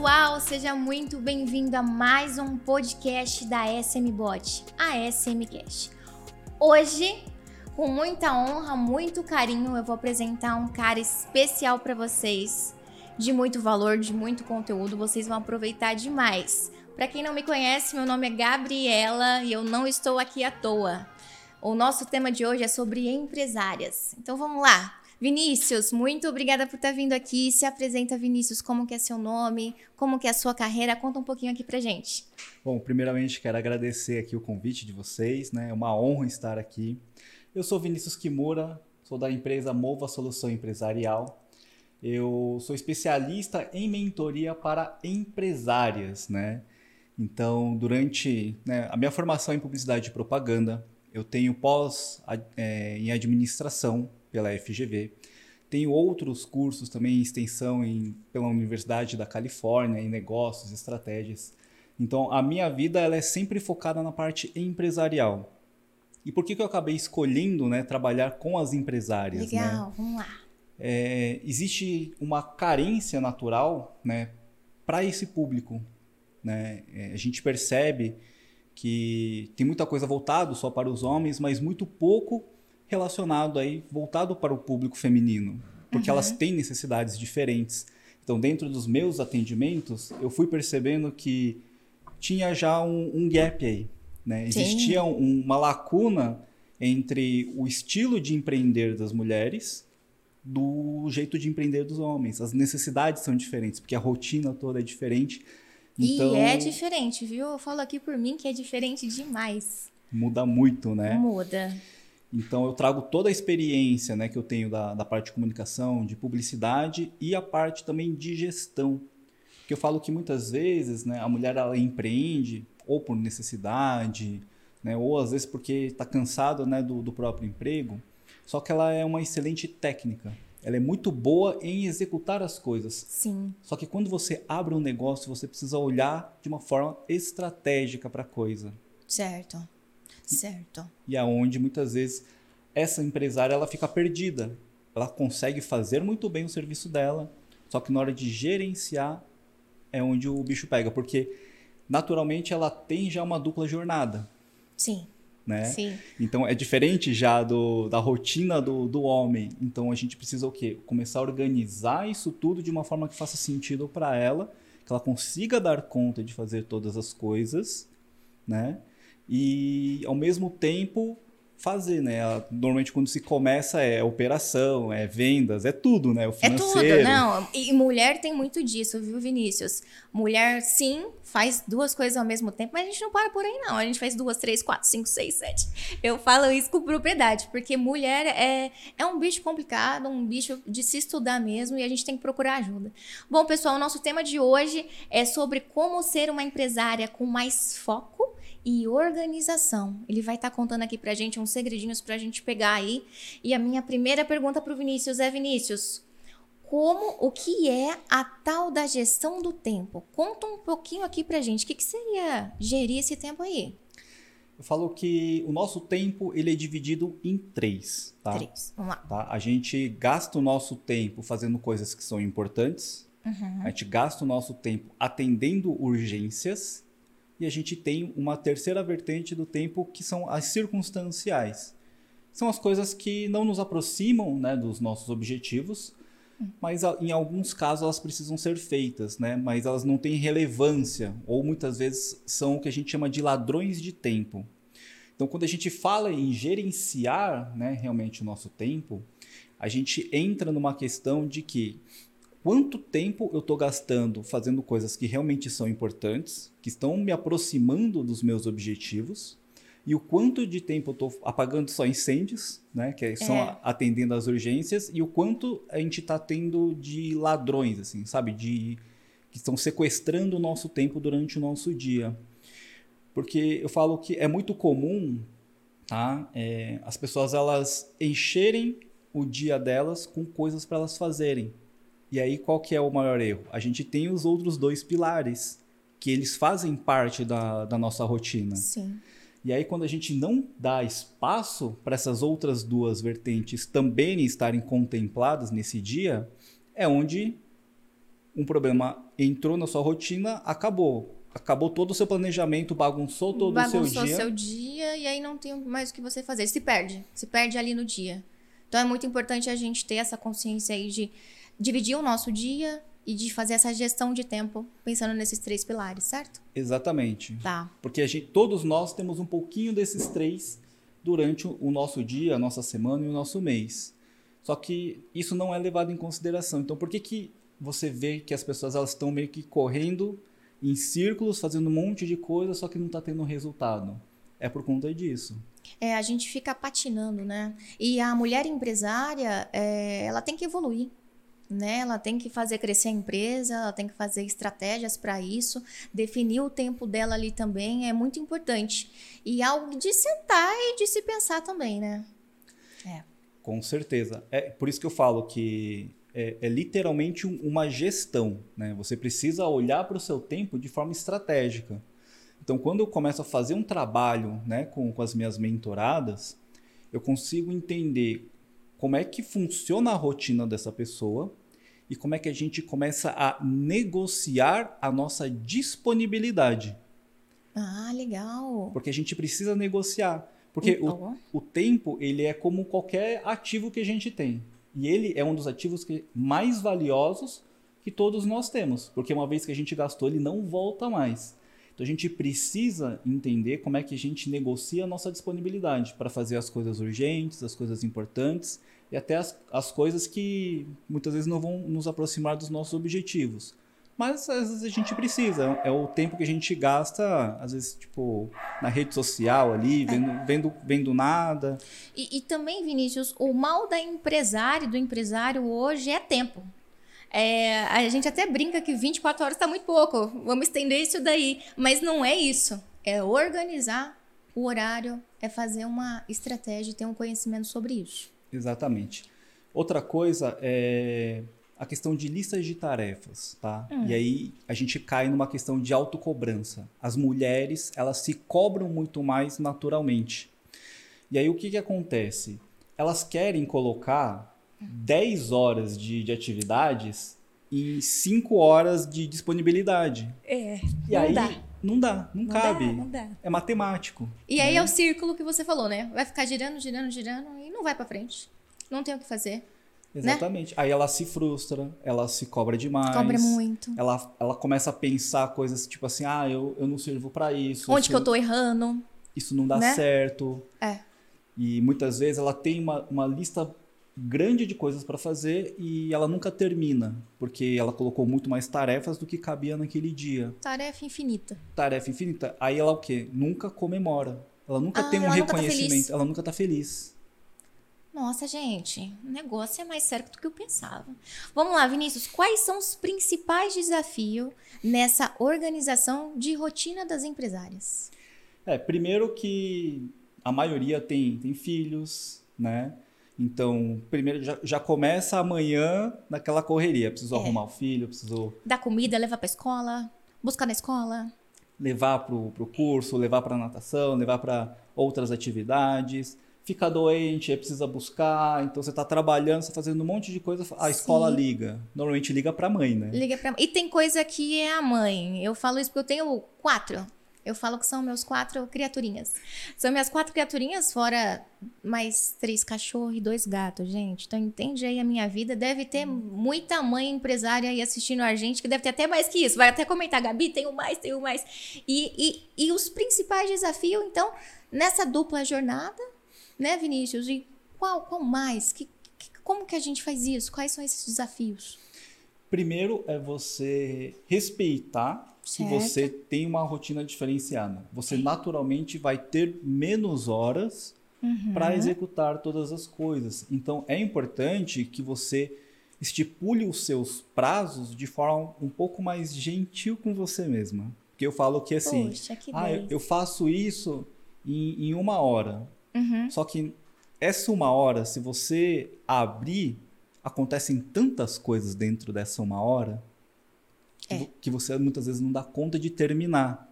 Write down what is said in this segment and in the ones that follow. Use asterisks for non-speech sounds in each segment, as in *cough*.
pessoal, seja muito bem-vindo a mais um podcast da SMBot, a SMCast. Hoje, com muita honra, muito carinho, eu vou apresentar um cara especial para vocês, de muito valor, de muito conteúdo, vocês vão aproveitar demais. Para quem não me conhece, meu nome é Gabriela e eu não estou aqui à toa. O nosso tema de hoje é sobre empresárias. Então vamos lá. Vinícius, muito obrigada por estar vindo aqui. Se apresenta, Vinícius, como que é seu nome, como que é a sua carreira, conta um pouquinho aqui pra gente. Bom, primeiramente quero agradecer aqui o convite de vocês, né? É uma honra estar aqui. Eu sou Vinícius Kimura, sou da empresa Mova Solução Empresarial. Eu sou especialista em mentoria para empresárias, né? Então, durante né, a minha formação em publicidade e propaganda, eu tenho pós é, em administração pela FGV. Tenho outros cursos também em extensão em, pela Universidade da Califórnia, em negócios, estratégias. Então, a minha vida ela é sempre focada na parte empresarial. E por que, que eu acabei escolhendo né, trabalhar com as empresárias? Né? Legal, né? vamos lá. É, existe uma carência natural né, para esse público. Né? É, a gente percebe que tem muita coisa voltado só para os homens, mas muito pouco relacionado aí, voltado para o público feminino, porque uhum. elas têm necessidades diferentes. Então, dentro dos meus atendimentos, eu fui percebendo que tinha já um, um gap aí, né? Existia um, uma lacuna entre o estilo de empreender das mulheres do jeito de empreender dos homens. As necessidades são diferentes, porque a rotina toda é diferente. Então, e é diferente, viu? Eu falo aqui por mim que é diferente demais. Muda muito, né? Muda. Então eu trago toda a experiência né, que eu tenho da, da parte de comunicação, de publicidade e a parte também de gestão. Porque eu falo que muitas vezes né, a mulher ela empreende ou por necessidade, né, ou às vezes porque está cansada né, do, do próprio emprego, só que ela é uma excelente técnica. Ela é muito boa em executar as coisas. Sim. Só que quando você abre um negócio, você precisa olhar de uma forma estratégica para a coisa. Certo. Certo. E aonde muitas vezes essa empresária ela fica perdida. Ela consegue fazer muito bem o serviço dela, só que na hora de gerenciar é onde o bicho pega, porque naturalmente ela tem já uma dupla jornada. Sim. Né? Sim. Então é diferente já do, da rotina do, do homem. Então a gente precisa o quê? Começar a organizar isso tudo de uma forma que faça sentido para ela, que ela consiga dar conta de fazer todas as coisas, né? E ao mesmo tempo fazer, né? Normalmente quando se começa é operação, é vendas, é tudo, né? O financeiro. É tudo, não. E mulher tem muito disso, viu, Vinícius? Mulher, sim, faz duas coisas ao mesmo tempo, mas a gente não para por aí, não. A gente faz duas, três, quatro, cinco, seis, sete. Eu falo isso com propriedade, porque mulher é, é um bicho complicado, um bicho de se estudar mesmo, e a gente tem que procurar ajuda. Bom, pessoal, o nosso tema de hoje é sobre como ser uma empresária com mais foco e organização. Ele vai estar tá contando aqui pra gente uns segredinhos pra gente pegar aí. E a minha primeira pergunta pro Vinícius é: Vinícius, como o que é a tal da gestão do tempo? Conta um pouquinho aqui pra gente. O que, que seria gerir esse tempo aí? Eu falo que o nosso tempo ele é dividido em três, tá? Três. Vamos lá. Tá? A gente gasta o nosso tempo fazendo coisas que são importantes. Uhum. A gente gasta o nosso tempo atendendo urgências e a gente tem uma terceira vertente do tempo que são as circunstanciais. São as coisas que não nos aproximam né, dos nossos objetivos, mas em alguns casos elas precisam ser feitas, né? mas elas não têm relevância, ou muitas vezes são o que a gente chama de ladrões de tempo. Então, quando a gente fala em gerenciar né, realmente o nosso tempo, a gente entra numa questão de que quanto tempo eu estou gastando fazendo coisas que realmente são importantes, que estão me aproximando dos meus objetivos, e o quanto de tempo eu estou apagando só incêndios, né, que são é. atendendo às urgências, e o quanto a gente está tendo de ladrões, assim, sabe, de que estão sequestrando o nosso tempo durante o nosso dia. Porque eu falo que é muito comum, tá, é, as pessoas elas encherem o dia delas com coisas para elas fazerem. E aí qual que é o maior erro? A gente tem os outros dois pilares, que eles fazem parte da, da nossa rotina. Sim. E aí quando a gente não dá espaço para essas outras duas vertentes também estarem contempladas nesse dia, é onde um problema entrou na sua rotina, acabou. Acabou todo o seu planejamento, bagunçou todo bagunçou o seu dia. seu dia e aí não tem mais o que você fazer. Se perde, se perde ali no dia. Então é muito importante a gente ter essa consciência aí de dividir o nosso dia e de fazer essa gestão de tempo pensando nesses três pilares, certo? Exatamente. Tá. Porque a gente, todos nós temos um pouquinho desses três durante o nosso dia, a nossa semana e o nosso mês. Só que isso não é levado em consideração. Então, por que, que você vê que as pessoas elas estão meio que correndo em círculos, fazendo um monte de coisa, só que não está tendo resultado? É por conta disso. É, a gente fica patinando, né? E a mulher empresária, é, ela tem que evoluir. Né? Ela tem que fazer crescer a empresa, ela tem que fazer estratégias para isso, definir o tempo dela ali também é muito importante. E algo de sentar e de se pensar também, né? É. Com certeza. É por isso que eu falo que é, é literalmente um, uma gestão. Né? Você precisa olhar para o seu tempo de forma estratégica. Então, quando eu começo a fazer um trabalho né, com, com as minhas mentoradas, eu consigo entender como é que funciona a rotina dessa pessoa e como é que a gente começa a negociar a nossa disponibilidade. Ah, legal. Porque a gente precisa negociar. Porque então. o, o tempo, ele é como qualquer ativo que a gente tem. E ele é um dos ativos que, mais valiosos que todos nós temos. Porque uma vez que a gente gastou, ele não volta mais. Então a gente precisa entender como é que a gente negocia a nossa disponibilidade para fazer as coisas urgentes, as coisas importantes e até as, as coisas que muitas vezes não vão nos aproximar dos nossos objetivos. Mas às vezes a gente precisa, é o tempo que a gente gasta, às vezes, tipo, na rede social ali, vendo, é. vendo, vendo nada. E, e também, Vinícius, o mal da empresária, do empresário hoje é tempo. É, a gente até brinca que 24 horas está muito pouco, vamos estender isso daí. Mas não é isso. É organizar o horário, é fazer uma estratégia e ter um conhecimento sobre isso. Exatamente. Outra coisa é a questão de listas de tarefas, tá? Hum. E aí a gente cai numa questão de autocobrança. As mulheres, elas se cobram muito mais naturalmente. E aí o que, que acontece? Elas querem colocar 10 horas de, de atividades em 5 horas de disponibilidade. É. E não aí dá. não dá, não, não cabe. Dá, não dá. É matemático. E né? aí é o círculo que você falou, né? Vai ficar girando, girando, girando não vai para frente. Não tem o que fazer. Né? Exatamente. Né? Aí ela se frustra, ela se cobra demais. Cobra muito. Ela, ela começa a pensar coisas tipo assim: ah, eu, eu não sirvo para isso. Onde isso, que eu tô errando? Isso não dá né? certo. É. E muitas vezes ela tem uma, uma lista grande de coisas para fazer e ela nunca termina, porque ela colocou muito mais tarefas do que cabia naquele dia. Tarefa infinita. Tarefa infinita. Aí ela o quê? Nunca comemora. Ela nunca ah, tem um ela reconhecimento. Nunca tá ela nunca tá feliz. Nossa, gente, o negócio é mais sério do que eu pensava. Vamos lá, Vinícius, quais são os principais desafios nessa organização de rotina das empresárias? É, primeiro que a maioria tem, tem filhos, né? Então, primeiro já, já começa amanhã naquela correria. Preciso é. arrumar o filho, preciso. Dar comida, levar para escola, buscar na escola. Levar para o curso, levar para natação, levar para outras atividades fica doente, aí precisa buscar, então você está trabalhando, você tá fazendo um monte de coisa, a Sim. escola liga. Normalmente liga para a mãe, né? Liga para E tem coisa que é a mãe. Eu falo isso porque eu tenho quatro. Eu falo que são meus quatro criaturinhas. São minhas quatro criaturinhas, fora mais três cachorros e dois gatos, gente. Então entende aí a minha vida. Deve ter muita mãe empresária aí assistindo a gente, que deve ter até mais que isso. Vai até comentar, Gabi, tenho mais, tenho mais. E, e, e os principais desafios, então, nessa dupla jornada, né, Vinícius? E qual, qual mais? Que, que, como que a gente faz isso? Quais são esses desafios? Primeiro é você respeitar certo. que você tem uma rotina diferenciada. Você naturalmente vai ter menos horas uhum. para executar todas as coisas. Então é importante que você estipule os seus prazos de forma um pouco mais gentil com você mesma. Porque eu falo que assim, Poxa, que ah, eu, eu faço isso em, em uma hora. Uhum. Só que essa uma hora, se você abrir, acontecem tantas coisas dentro dessa uma hora é. que você muitas vezes não dá conta de terminar.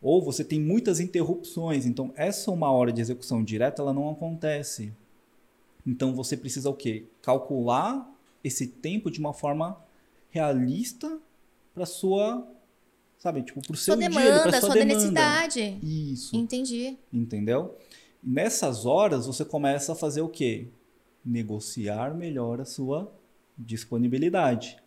Ou você tem muitas interrupções, então essa uma hora de execução direta ela não acontece. Então você precisa o quê? Calcular esse tempo de uma forma realista para sua, sabe, tipo, pro seu Sua dia, demanda, pra sua, sua demanda. necessidade. Isso. Entendi. Entendeu? Nessas horas você começa a fazer o quê? Negociar melhor a sua disponibilidade.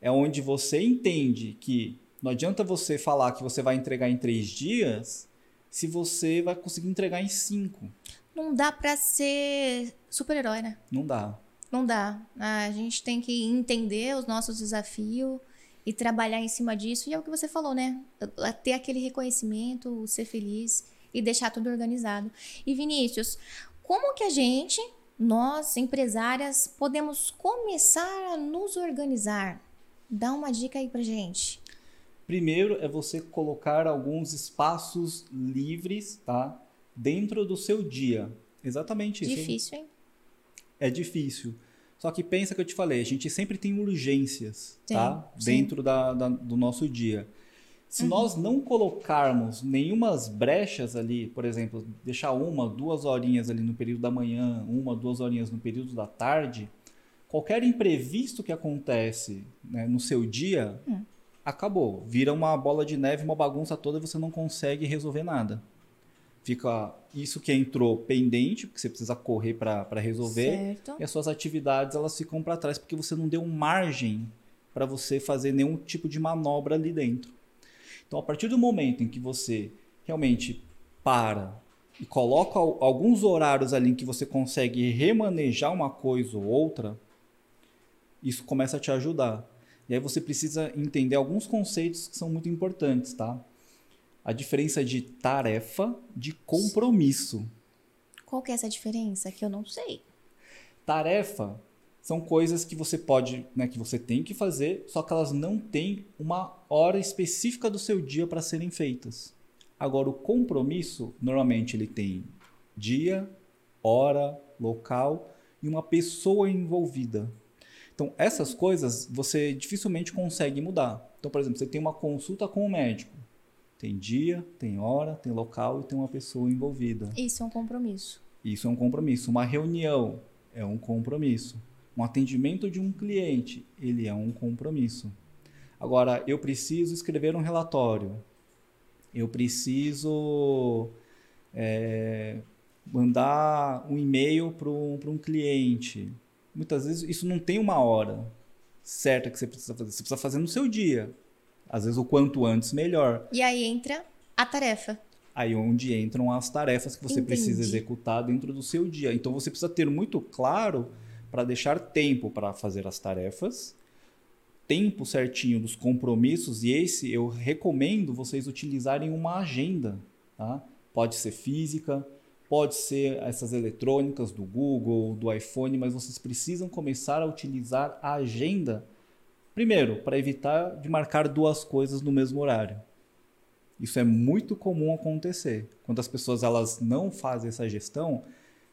É onde você entende que não adianta você falar que você vai entregar em três dias se você vai conseguir entregar em cinco. Não dá pra ser super-herói, né? Não dá. Não dá. A gente tem que entender os nossos desafios e trabalhar em cima disso. E é o que você falou, né? Ter aquele reconhecimento, ser feliz e deixar tudo organizado. E Vinícius, como que a gente, nós empresárias, podemos começar a nos organizar? Dá uma dica aí pra gente. Primeiro é você colocar alguns espaços livres, tá? Dentro do seu dia. Exatamente isso. Difícil, hein? É difícil. Só que pensa que eu te falei, a gente sempre tem urgências, Sim, tá? sim. Dentro da, da- do nosso dia. Se nós não colocarmos nenhumas brechas ali, por exemplo, deixar uma, duas horinhas ali no período da manhã, uma, duas horinhas no período da tarde, qualquer imprevisto que acontece né, no seu dia, acabou. Vira uma bola de neve, uma bagunça toda e você não consegue resolver nada. Fica isso que entrou pendente, porque você precisa correr para resolver, Certo. e as suas atividades elas ficam para trás porque você não deu margem para você fazer nenhum tipo de manobra ali dentro. Então, a partir do momento em que você realmente para e coloca al- alguns horários ali em que você consegue remanejar uma coisa ou outra, isso começa a te ajudar. E aí você precisa entender alguns conceitos que são muito importantes, tá? A diferença de tarefa de compromisso. Qual que é essa diferença? Que eu não sei. Tarefa são coisas que você pode, né, que você tem que fazer, só que elas não têm uma hora específica do seu dia para serem feitas. Agora, o compromisso, normalmente ele tem dia, hora, local e uma pessoa envolvida. Então, essas coisas você dificilmente consegue mudar. Então, por exemplo, você tem uma consulta com o médico. Tem dia, tem hora, tem local e tem uma pessoa envolvida. Isso é um compromisso. Isso é um compromisso. Uma reunião é um compromisso. Um atendimento de um cliente, ele é um compromisso. Agora, eu preciso escrever um relatório. Eu preciso é, mandar um e-mail para um cliente. Muitas vezes isso não tem uma hora certa que você precisa fazer. Você precisa fazer no seu dia. Às vezes o quanto antes, melhor. E aí entra a tarefa. Aí onde entram as tarefas que você precisa Entendi. executar dentro do seu dia. Então você precisa ter muito claro para deixar tempo para fazer as tarefas, tempo certinho dos compromissos, e esse eu recomendo vocês utilizarem uma agenda. Tá? Pode ser física, pode ser essas eletrônicas do Google, do iPhone, mas vocês precisam começar a utilizar a agenda, primeiro, para evitar de marcar duas coisas no mesmo horário. Isso é muito comum acontecer. Quando as pessoas elas não fazem essa gestão,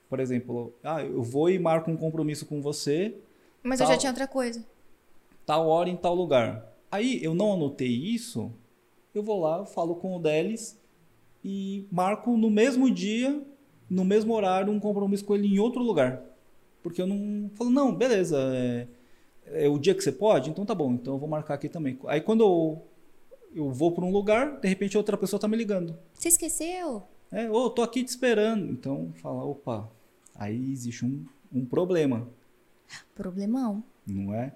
por exemplo, ah, eu vou e marco um compromisso com você, Mas eu Tal. já tinha outra coisa. tal hora em tal lugar. Aí eu não anotei isso, eu vou lá, falo com o Delis e marco no mesmo dia, no mesmo horário, um compromisso com ele em outro lugar. Porque eu não. Falo, não, beleza, é, é o dia que você pode? Então tá bom, então eu vou marcar aqui também. Aí quando eu, eu vou para um lugar, de repente outra pessoa tá me ligando. Você esqueceu? É, ô, tô aqui te esperando. Então, fala, opa, aí existe um, um problema, Problemão. não é?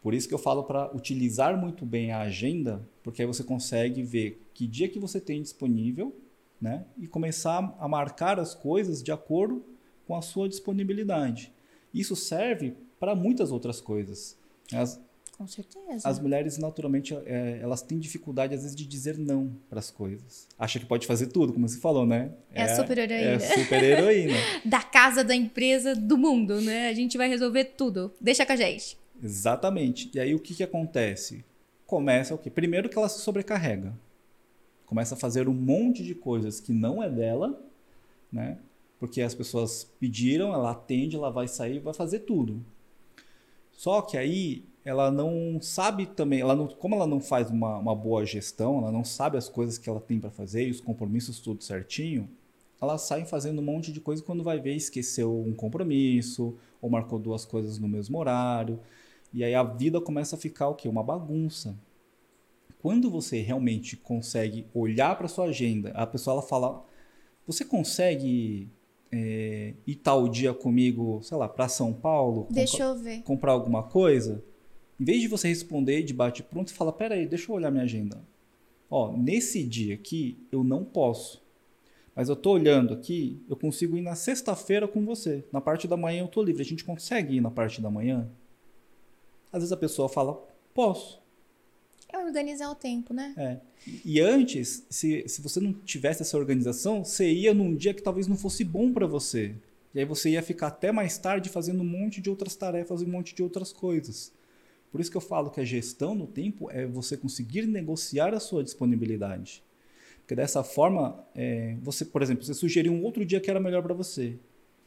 Por isso que eu falo para utilizar muito bem a agenda, porque aí você consegue ver que dia que você tem disponível, né? E começar a marcar as coisas de acordo com a sua disponibilidade. Isso serve para muitas outras coisas. As, Com certeza. as mulheres, naturalmente, é, elas têm dificuldade, às vezes, de dizer não para as coisas. Acha que pode fazer tudo, como você falou, né? É a super-heroína. É a super-heroína. *laughs* Da casa, da empresa, do mundo, né? A gente vai resolver tudo. Deixa com a gente. Exatamente. E aí, o que, que acontece? Começa o quê? Primeiro que ela se sobrecarrega. Começa a fazer um monte de coisas que não é dela, né? Porque as pessoas pediram, ela atende, ela vai sair, vai fazer tudo. Só que aí ela não sabe também, ela não, como ela não faz uma, uma boa gestão, ela não sabe as coisas que ela tem para fazer e os compromissos tudo certinho, ela sai fazendo um monte de coisa quando vai ver esqueceu um compromisso ou marcou duas coisas no mesmo horário. E aí a vida começa a ficar o quê? Uma bagunça. Quando você realmente consegue olhar para sua agenda, a pessoa ela fala: Você consegue é, ir tal dia comigo, sei lá, para São Paulo? Deixa eu ver. Comprar alguma coisa? Em vez de você responder de bate pronto, você fala: Pera aí, deixa eu olhar minha agenda. Ó, nesse dia aqui eu não posso. Mas eu tô olhando aqui, eu consigo ir na sexta-feira com você. Na parte da manhã eu tô livre. A gente consegue ir na parte da manhã? Às vezes a pessoa fala, posso. É organizar o tempo, né? É. E antes, se, se você não tivesse essa organização, você ia num dia que talvez não fosse bom para você. E aí você ia ficar até mais tarde fazendo um monte de outras tarefas e um monte de outras coisas. Por isso que eu falo que a gestão no tempo é você conseguir negociar a sua disponibilidade. Porque dessa forma, é, você, por exemplo, você sugeriu um outro dia que era melhor para você.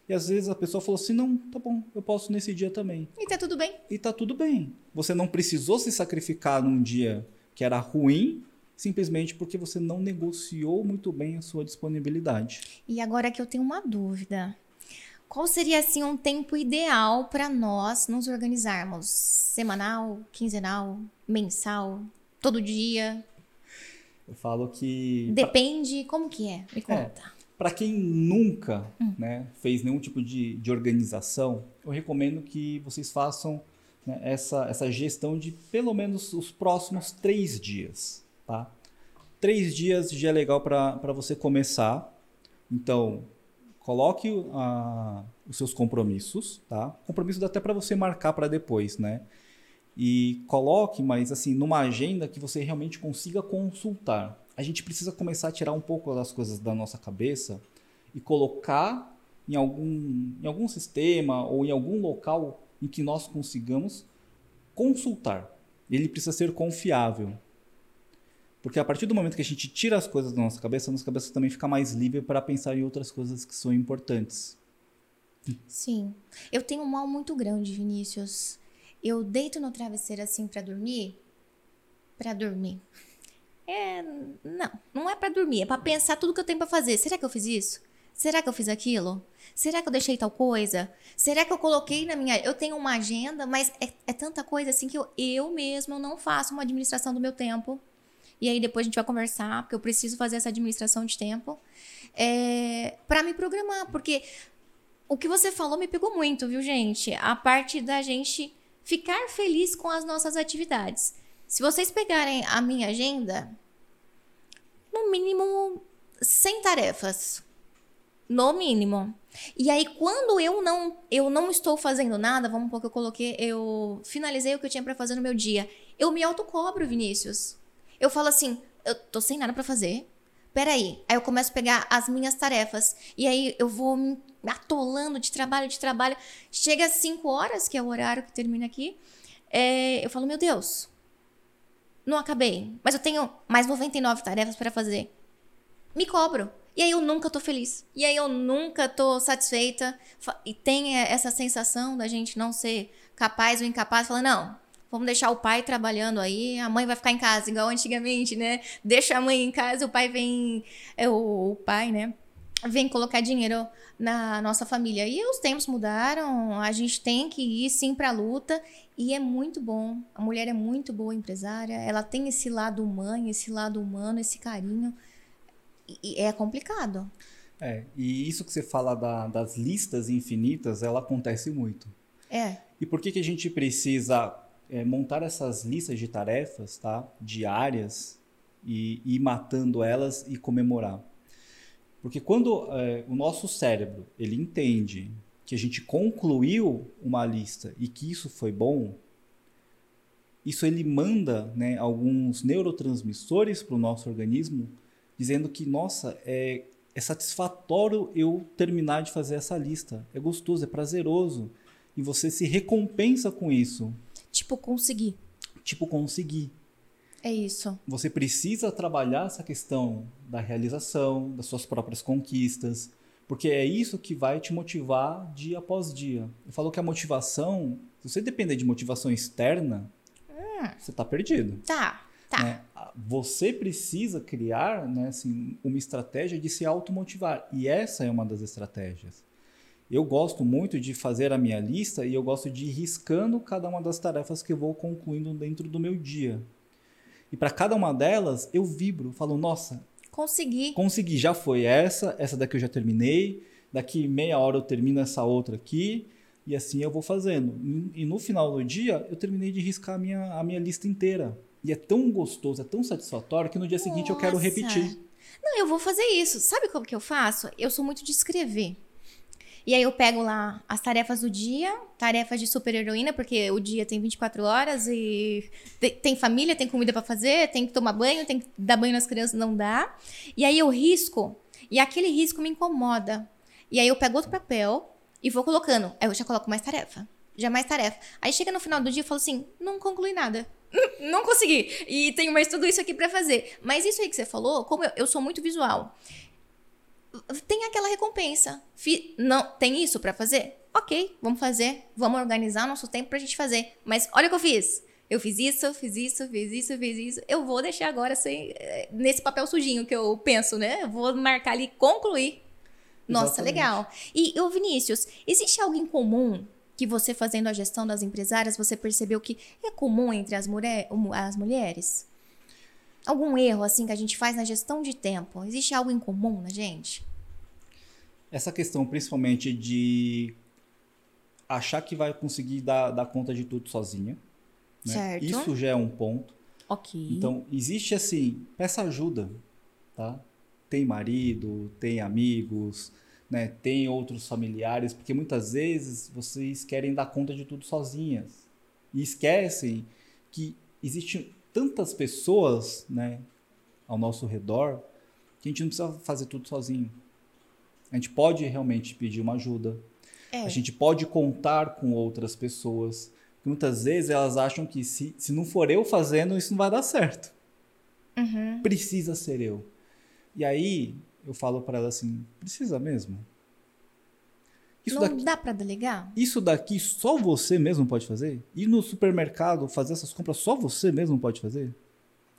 E às vezes a pessoa falou assim: não, tá bom, eu posso nesse dia também. E tá tudo bem. E tá tudo bem. Você não precisou se sacrificar num dia que era ruim, simplesmente porque você não negociou muito bem a sua disponibilidade. E agora que eu tenho uma dúvida. Qual seria assim um tempo ideal para nós nos organizarmos? Semanal, quinzenal, mensal, todo dia? Eu falo que depende, como que é? Me é, conta. É. Para quem nunca hum. né, fez nenhum tipo de, de organização, eu recomendo que vocês façam né, essa, essa gestão de pelo menos os próximos três dias. Tá? Três dias já é legal para você começar. Então, coloque a, os seus compromissos. Tá? Compromisso dá até para você marcar para depois. Né? E coloque, mas assim, numa agenda que você realmente consiga consultar a gente precisa começar a tirar um pouco das coisas da nossa cabeça e colocar em algum, em algum sistema ou em algum local em que nós consigamos consultar. Ele precisa ser confiável. Porque a partir do momento que a gente tira as coisas da nossa cabeça, a nossa cabeça também fica mais livre para pensar em outras coisas que são importantes. Sim. Eu tenho um mal muito grande, Vinícius. Eu deito no travesseiro assim para dormir, para dormir. É, não, não é para dormir, é para pensar tudo que eu tenho para fazer. Será que eu fiz isso? Será que eu fiz aquilo? Será que eu deixei tal coisa? Será que eu coloquei na minha. Eu tenho uma agenda, mas é, é tanta coisa assim que eu, eu mesmo não faço uma administração do meu tempo. E aí depois a gente vai conversar, porque eu preciso fazer essa administração de tempo é, para me programar. Porque o que você falou me pegou muito, viu, gente? A parte da gente ficar feliz com as nossas atividades. Se vocês pegarem a minha agenda, no mínimo 100 tarefas. No mínimo. E aí, quando eu não eu não estou fazendo nada, vamos supor que eu coloquei, eu finalizei o que eu tinha para fazer no meu dia. Eu me autocobro, Vinícius. Eu falo assim, eu tô sem nada para fazer. Peraí. Aí eu começo a pegar as minhas tarefas. E aí eu vou me atolando de trabalho, de trabalho. Chega às 5 horas, que é o horário que termina aqui. É, eu falo, meu Deus, não acabei, mas eu tenho mais 99 tarefas para fazer. Me cobro. E aí eu nunca tô feliz. E aí eu nunca tô satisfeita. E tem essa sensação da gente não ser capaz ou incapaz, falando, não, vamos deixar o pai trabalhando aí, a mãe vai ficar em casa, igual antigamente, né? Deixa a mãe em casa, o pai vem. É, o, o pai, né? Vem colocar dinheiro na nossa família. E os tempos mudaram, a gente tem que ir sim para a luta e é muito bom. A mulher é muito boa empresária, ela tem esse lado mãe, esse lado humano, esse carinho. E é complicado. É, e isso que você fala da, das listas infinitas, ela acontece muito. É. E por que, que a gente precisa é, montar essas listas de tarefas, tá? Diárias e ir matando elas e comemorar? Porque quando é, o nosso cérebro ele entende que a gente concluiu uma lista e que isso foi bom, isso ele manda né, alguns neurotransmissores para o nosso organismo dizendo que, nossa, é, é satisfatório eu terminar de fazer essa lista. É gostoso, é prazeroso. E você se recompensa com isso. Tipo, conseguir. Tipo, conseguir. É isso. Você precisa trabalhar essa questão da realização, das suas próprias conquistas, porque é isso que vai te motivar dia após dia. Eu falo que a motivação, se você depender de motivação externa, hum. você está perdido. Tá, tá. Né? Você precisa criar né, assim, uma estratégia de se automotivar. E essa é uma das estratégias. Eu gosto muito de fazer a minha lista e eu gosto de ir riscando cada uma das tarefas que eu vou concluindo dentro do meu dia. E para cada uma delas, eu vibro, falo, nossa, consegui. Consegui, já foi essa, essa daqui eu já terminei, daqui meia hora eu termino essa outra aqui, e assim eu vou fazendo. E no final do dia, eu terminei de riscar a minha, a minha lista inteira. E é tão gostoso, é tão satisfatório que no dia Nossa. seguinte eu quero repetir. Não, eu vou fazer isso. Sabe como que eu faço? Eu sou muito de escrever. E aí eu pego lá as tarefas do dia, tarefas de super-heroína, porque o dia tem 24 horas e tem família, tem comida para fazer, tem que tomar banho, tem que dar banho nas crianças, não dá. E aí eu risco, e aquele risco me incomoda. E aí eu pego outro papel e vou colocando. Aí eu já coloco mais tarefa, já mais tarefa. Aí chega no final do dia e falo assim: não conclui nada. *laughs* Não consegui. E tenho mais tudo isso aqui para fazer. Mas isso aí que você falou, como eu, eu sou muito visual tem aquela recompensa. não, tem isso para fazer? Ok, vamos fazer. Vamos organizar nosso tempo pra gente fazer. Mas olha o que eu fiz. Eu fiz isso, fiz isso, fiz isso, fiz isso. Eu vou deixar agora sem, eh, nesse papel sujinho que eu penso, né? Eu vou marcar ali concluir. Nossa, Exatamente. legal. E, o Vinícius, existe algo em comum que você fazendo a gestão das empresárias, você percebeu que é comum entre as, mulher, as mulheres? algum erro assim que a gente faz na gestão de tempo? Existe algo em comum na gente? Essa questão, principalmente de achar que vai conseguir dar, dar conta de tudo sozinha. Né? Certo. Isso já é um ponto. Ok. Então, existe assim, peça ajuda, tá? Tem marido, tem amigos, né? Tem outros familiares, porque muitas vezes vocês querem dar conta de tudo sozinhas. E esquecem que existe tantas pessoas né, ao nosso redor que a gente não precisa fazer tudo sozinho. A gente pode realmente pedir uma ajuda. É. A gente pode contar com outras pessoas. Muitas vezes elas acham que se, se não for eu fazendo, isso não vai dar certo. Uhum. Precisa ser eu. E aí eu falo para ela assim: precisa mesmo? Isso não daqui, dá para delegar? Isso daqui só você mesmo pode fazer? Ir no supermercado fazer essas compras só você mesmo pode fazer?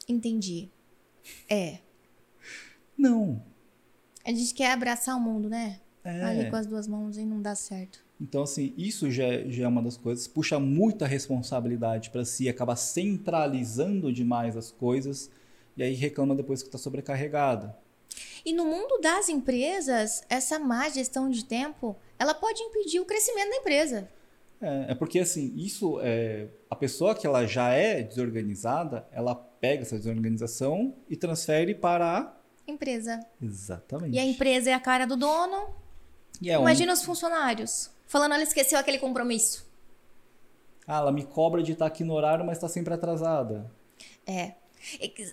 Entendi. É. Não. A gente quer abraçar o mundo, né? É. Ali com as duas mãos e não dá certo. Então, assim, isso já, é, já é uma das coisas. Puxa muita responsabilidade para si, acaba centralizando demais as coisas e aí reclama depois que está sobrecarregada. E no mundo das empresas, essa má gestão de tempo, ela pode impedir o crescimento da empresa. É, é porque assim, isso é a pessoa que ela já é desorganizada, ela pega essa desorganização e transfere para empresa. Exatamente. E a empresa é a cara do dono. É Imagina um... os funcionários falando, ela esqueceu aquele compromisso. Ah, ela me cobra de estar aqui no horário, mas está sempre atrasada. É.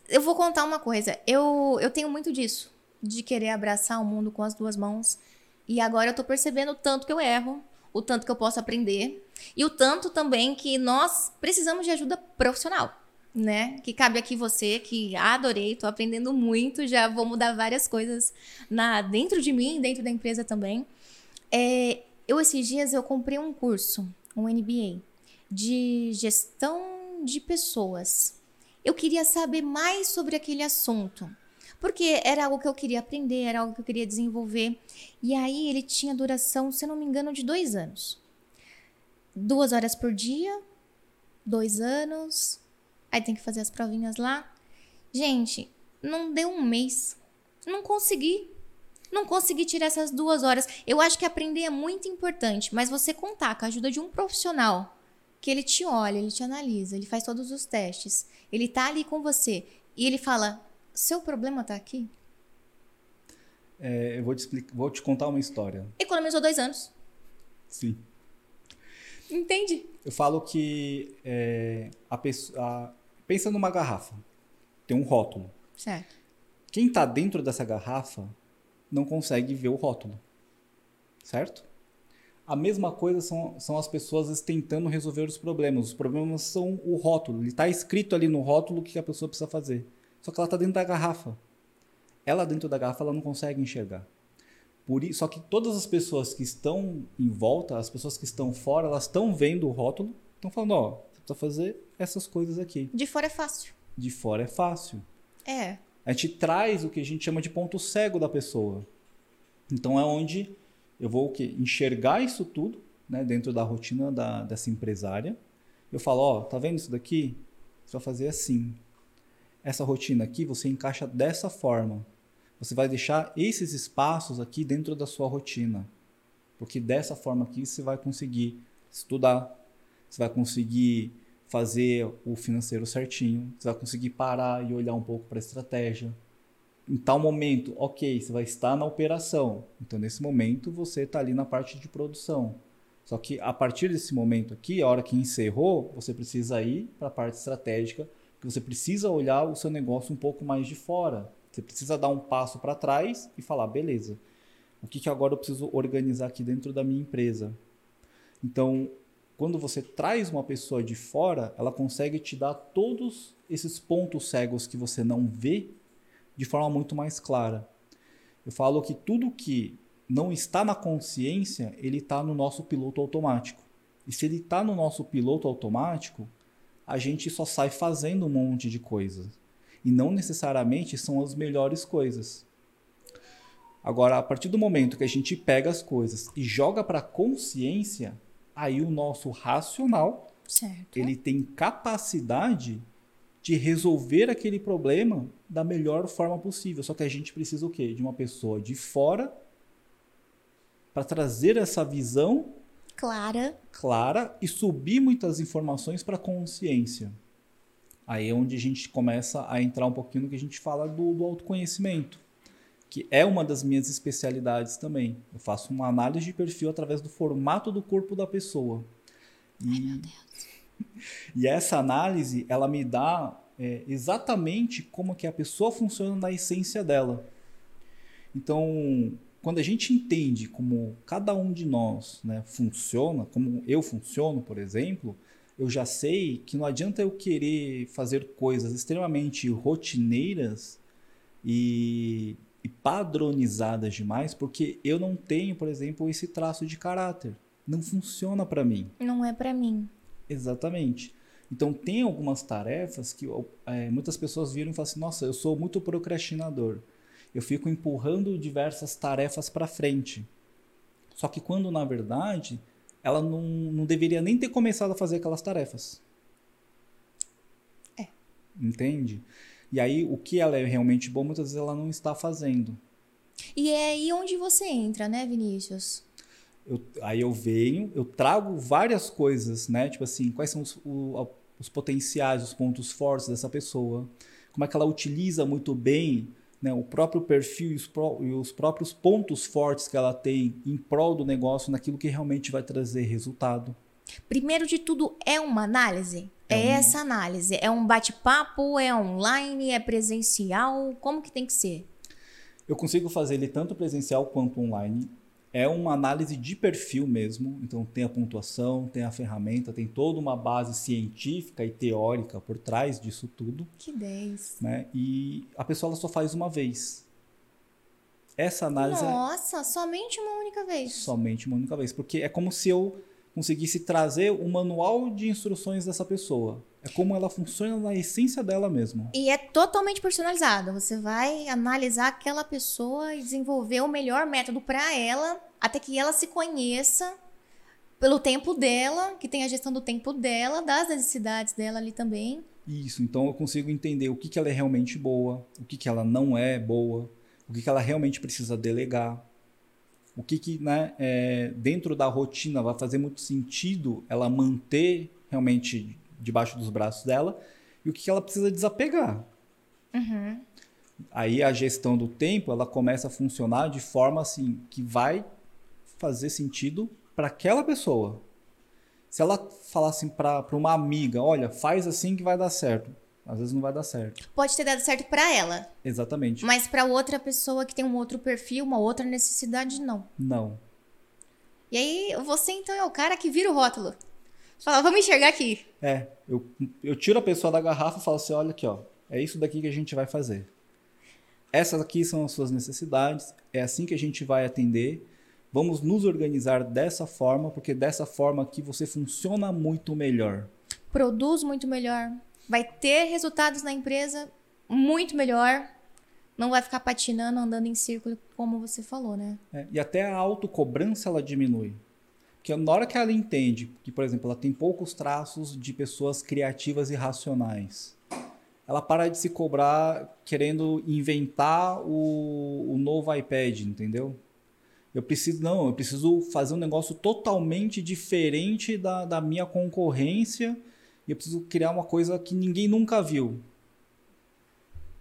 Eu vou contar uma coisa. Eu, eu tenho muito disso de querer abraçar o mundo com as duas mãos. E agora eu tô percebendo o tanto que eu erro, o tanto que eu posso aprender e o tanto também que nós precisamos de ajuda profissional, né? Que cabe aqui você, que adorei, tô aprendendo muito, já vou mudar várias coisas na dentro de mim, dentro da empresa também. É, eu esses dias eu comprei um curso, um MBA de gestão de pessoas. Eu queria saber mais sobre aquele assunto porque era algo que eu queria aprender, era algo que eu queria desenvolver. E aí ele tinha duração, se não me engano, de dois anos. Duas horas por dia, dois anos. Aí tem que fazer as provinhas lá. Gente, não deu um mês. Não consegui. Não consegui tirar essas duas horas. Eu acho que aprender é muito importante, mas você contar com a ajuda de um profissional que ele te olha, ele te analisa, ele faz todos os testes, ele tá ali com você e ele fala: seu problema está aqui? É, eu vou te, explicar, vou te contar uma história. Economizou dois anos. Sim. Entende? Eu falo que é, a pessoa. A, pensa numa garrafa. Tem um rótulo. Certo. Quem está dentro dessa garrafa não consegue ver o rótulo. Certo? A mesma coisa são, são as pessoas tentando resolver os problemas. Os problemas são o rótulo. Ele está escrito ali no rótulo o que a pessoa precisa fazer. Só que ela está dentro da garrafa. Ela dentro da garrafa ela não consegue enxergar. Por isso, só que todas as pessoas que estão em volta, as pessoas que estão fora, elas estão vendo o rótulo, estão falando, ó, precisa fazer essas coisas aqui. De fora é fácil. De fora é fácil. É. A gente traz o que a gente chama de ponto cego da pessoa. Então é onde Eu vou o quê? enxergar isso tudo né, dentro da rotina da, dessa empresária. Eu falo, ó, tá vendo isso daqui? Você vai fazer assim. Essa rotina aqui você encaixa dessa forma. Você vai deixar esses espaços aqui dentro da sua rotina. Porque dessa forma aqui você vai conseguir estudar, você vai conseguir fazer o financeiro certinho, você vai conseguir parar e olhar um pouco para a estratégia. Em tal momento, ok, você vai estar na operação. Então, nesse momento, você está ali na parte de produção. Só que a partir desse momento aqui, a hora que encerrou, você precisa ir para a parte estratégica, que você precisa olhar o seu negócio um pouco mais de fora. Você precisa dar um passo para trás e falar, beleza, o que, que agora eu preciso organizar aqui dentro da minha empresa? Então, quando você traz uma pessoa de fora, ela consegue te dar todos esses pontos cegos que você não vê de forma muito mais clara. Eu falo que tudo que não está na consciência, ele está no nosso piloto automático. E se ele está no nosso piloto automático, a gente só sai fazendo um monte de coisas. E não necessariamente são as melhores coisas. Agora, a partir do momento que a gente pega as coisas e joga para a consciência, aí o nosso racional certo. ele tem capacidade de resolver aquele problema da melhor forma possível. Só que a gente precisa o quê? De uma pessoa de fora para trazer essa visão clara, clara e subir muitas informações para a consciência. Aí é onde a gente começa a entrar um pouquinho no que a gente fala do, do autoconhecimento, que é uma das minhas especialidades também. Eu faço uma análise de perfil através do formato do corpo da pessoa. E, Ai, meu Deus. *laughs* E essa análise, ela me dá é, exatamente como que a pessoa funciona na essência dela. Então, quando a gente entende como cada um de nós né, funciona, como eu funciono, por exemplo, eu já sei que não adianta eu querer fazer coisas extremamente rotineiras e, e padronizadas demais, porque eu não tenho, por exemplo, esse traço de caráter. Não funciona para mim. Não é para mim. Exatamente. Então, tem algumas tarefas que é, muitas pessoas viram e falam assim: nossa, eu sou muito procrastinador eu fico empurrando diversas tarefas para frente. Só que quando, na verdade, ela não, não deveria nem ter começado a fazer aquelas tarefas. É. Entende? E aí, o que ela é realmente bom, muitas vezes ela não está fazendo. E é aí onde você entra, né, Vinícius? Eu, aí eu venho, eu trago várias coisas, né? Tipo assim, quais são os, o, os potenciais, os pontos fortes dessa pessoa, como é que ela utiliza muito bem né, o próprio perfil e os, e os, próprios pontos fortes que ela tem em prol do negócio, naquilo que realmente vai trazer resultado. Primeiro de tudo, é uma análise? É, é um... essa análise? É um bate-papo? É online? É presencial? Como que tem que ser? Eu consigo fazer ele tanto presencial quanto online é uma análise de perfil mesmo. Então tem a pontuação, tem a ferramenta, tem toda uma base científica e teórica por trás disso tudo. Que 10. Né? E a pessoa só faz uma vez. Essa análise. É Nossa, é... somente uma única vez. Somente uma única vez. Porque é como se eu conseguisse trazer o manual de instruções dessa pessoa. É como ela funciona na essência dela mesmo. E é totalmente personalizado. Você vai analisar aquela pessoa e desenvolver o melhor método para ela, até que ela se conheça pelo tempo dela, que tem a gestão do tempo dela, das necessidades dela ali também. Isso, então eu consigo entender o que, que ela é realmente boa, o que, que ela não é boa, o que, que ela realmente precisa delegar, o que, que né, é, dentro da rotina vai fazer muito sentido ela manter realmente debaixo dos braços dela e o que, que ela precisa desapegar. Uhum. Aí a gestão do tempo ela começa a funcionar de forma assim que vai fazer sentido para aquela pessoa. Se ela falasse assim para uma amiga, olha, faz assim que vai dar certo. Às vezes não vai dar certo. Pode ter dado certo para ela. Exatamente. Mas para outra pessoa que tem um outro perfil, uma outra necessidade, não. Não. E aí, você então é o cara que vira o rótulo. Fala, vamos enxergar aqui. É, eu, eu tiro a pessoa da garrafa e falo assim: olha aqui, ó, é isso daqui que a gente vai fazer. Essas aqui são as suas necessidades, é assim que a gente vai atender. Vamos nos organizar dessa forma, porque dessa forma aqui você funciona muito melhor. Produz muito melhor, vai ter resultados na empresa muito melhor. não vai ficar patinando, andando em círculo, como você falou, né? É, e até a autocobrança ela diminui. Porque na hora que ela entende que, por exemplo, ela tem poucos traços de pessoas criativas e racionais, ela para de se cobrar querendo inventar o, o novo iPad, entendeu? Eu preciso, não, eu preciso fazer um negócio totalmente diferente da, da minha concorrência e eu preciso criar uma coisa que ninguém nunca viu.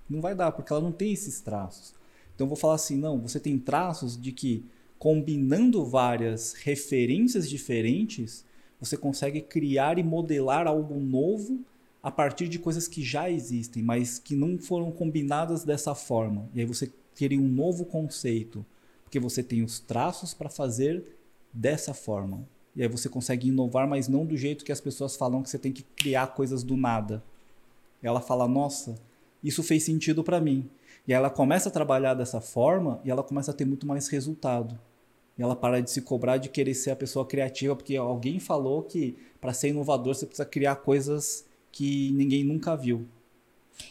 Não vai dar, porque ela não tem esses traços. Então eu vou falar assim, não, você tem traços de que combinando várias referências diferentes, você consegue criar e modelar algo novo a partir de coisas que já existem, mas que não foram combinadas dessa forma. E aí você cria um novo conceito, porque você tem os traços para fazer dessa forma. E aí você consegue inovar, mas não do jeito que as pessoas falam que você tem que criar coisas do nada. Ela fala: "Nossa, isso fez sentido para mim". E aí ela começa a trabalhar dessa forma e ela começa a ter muito mais resultado. E ela para de se cobrar de querer ser a pessoa criativa, porque alguém falou que para ser inovador você precisa criar coisas que ninguém nunca viu.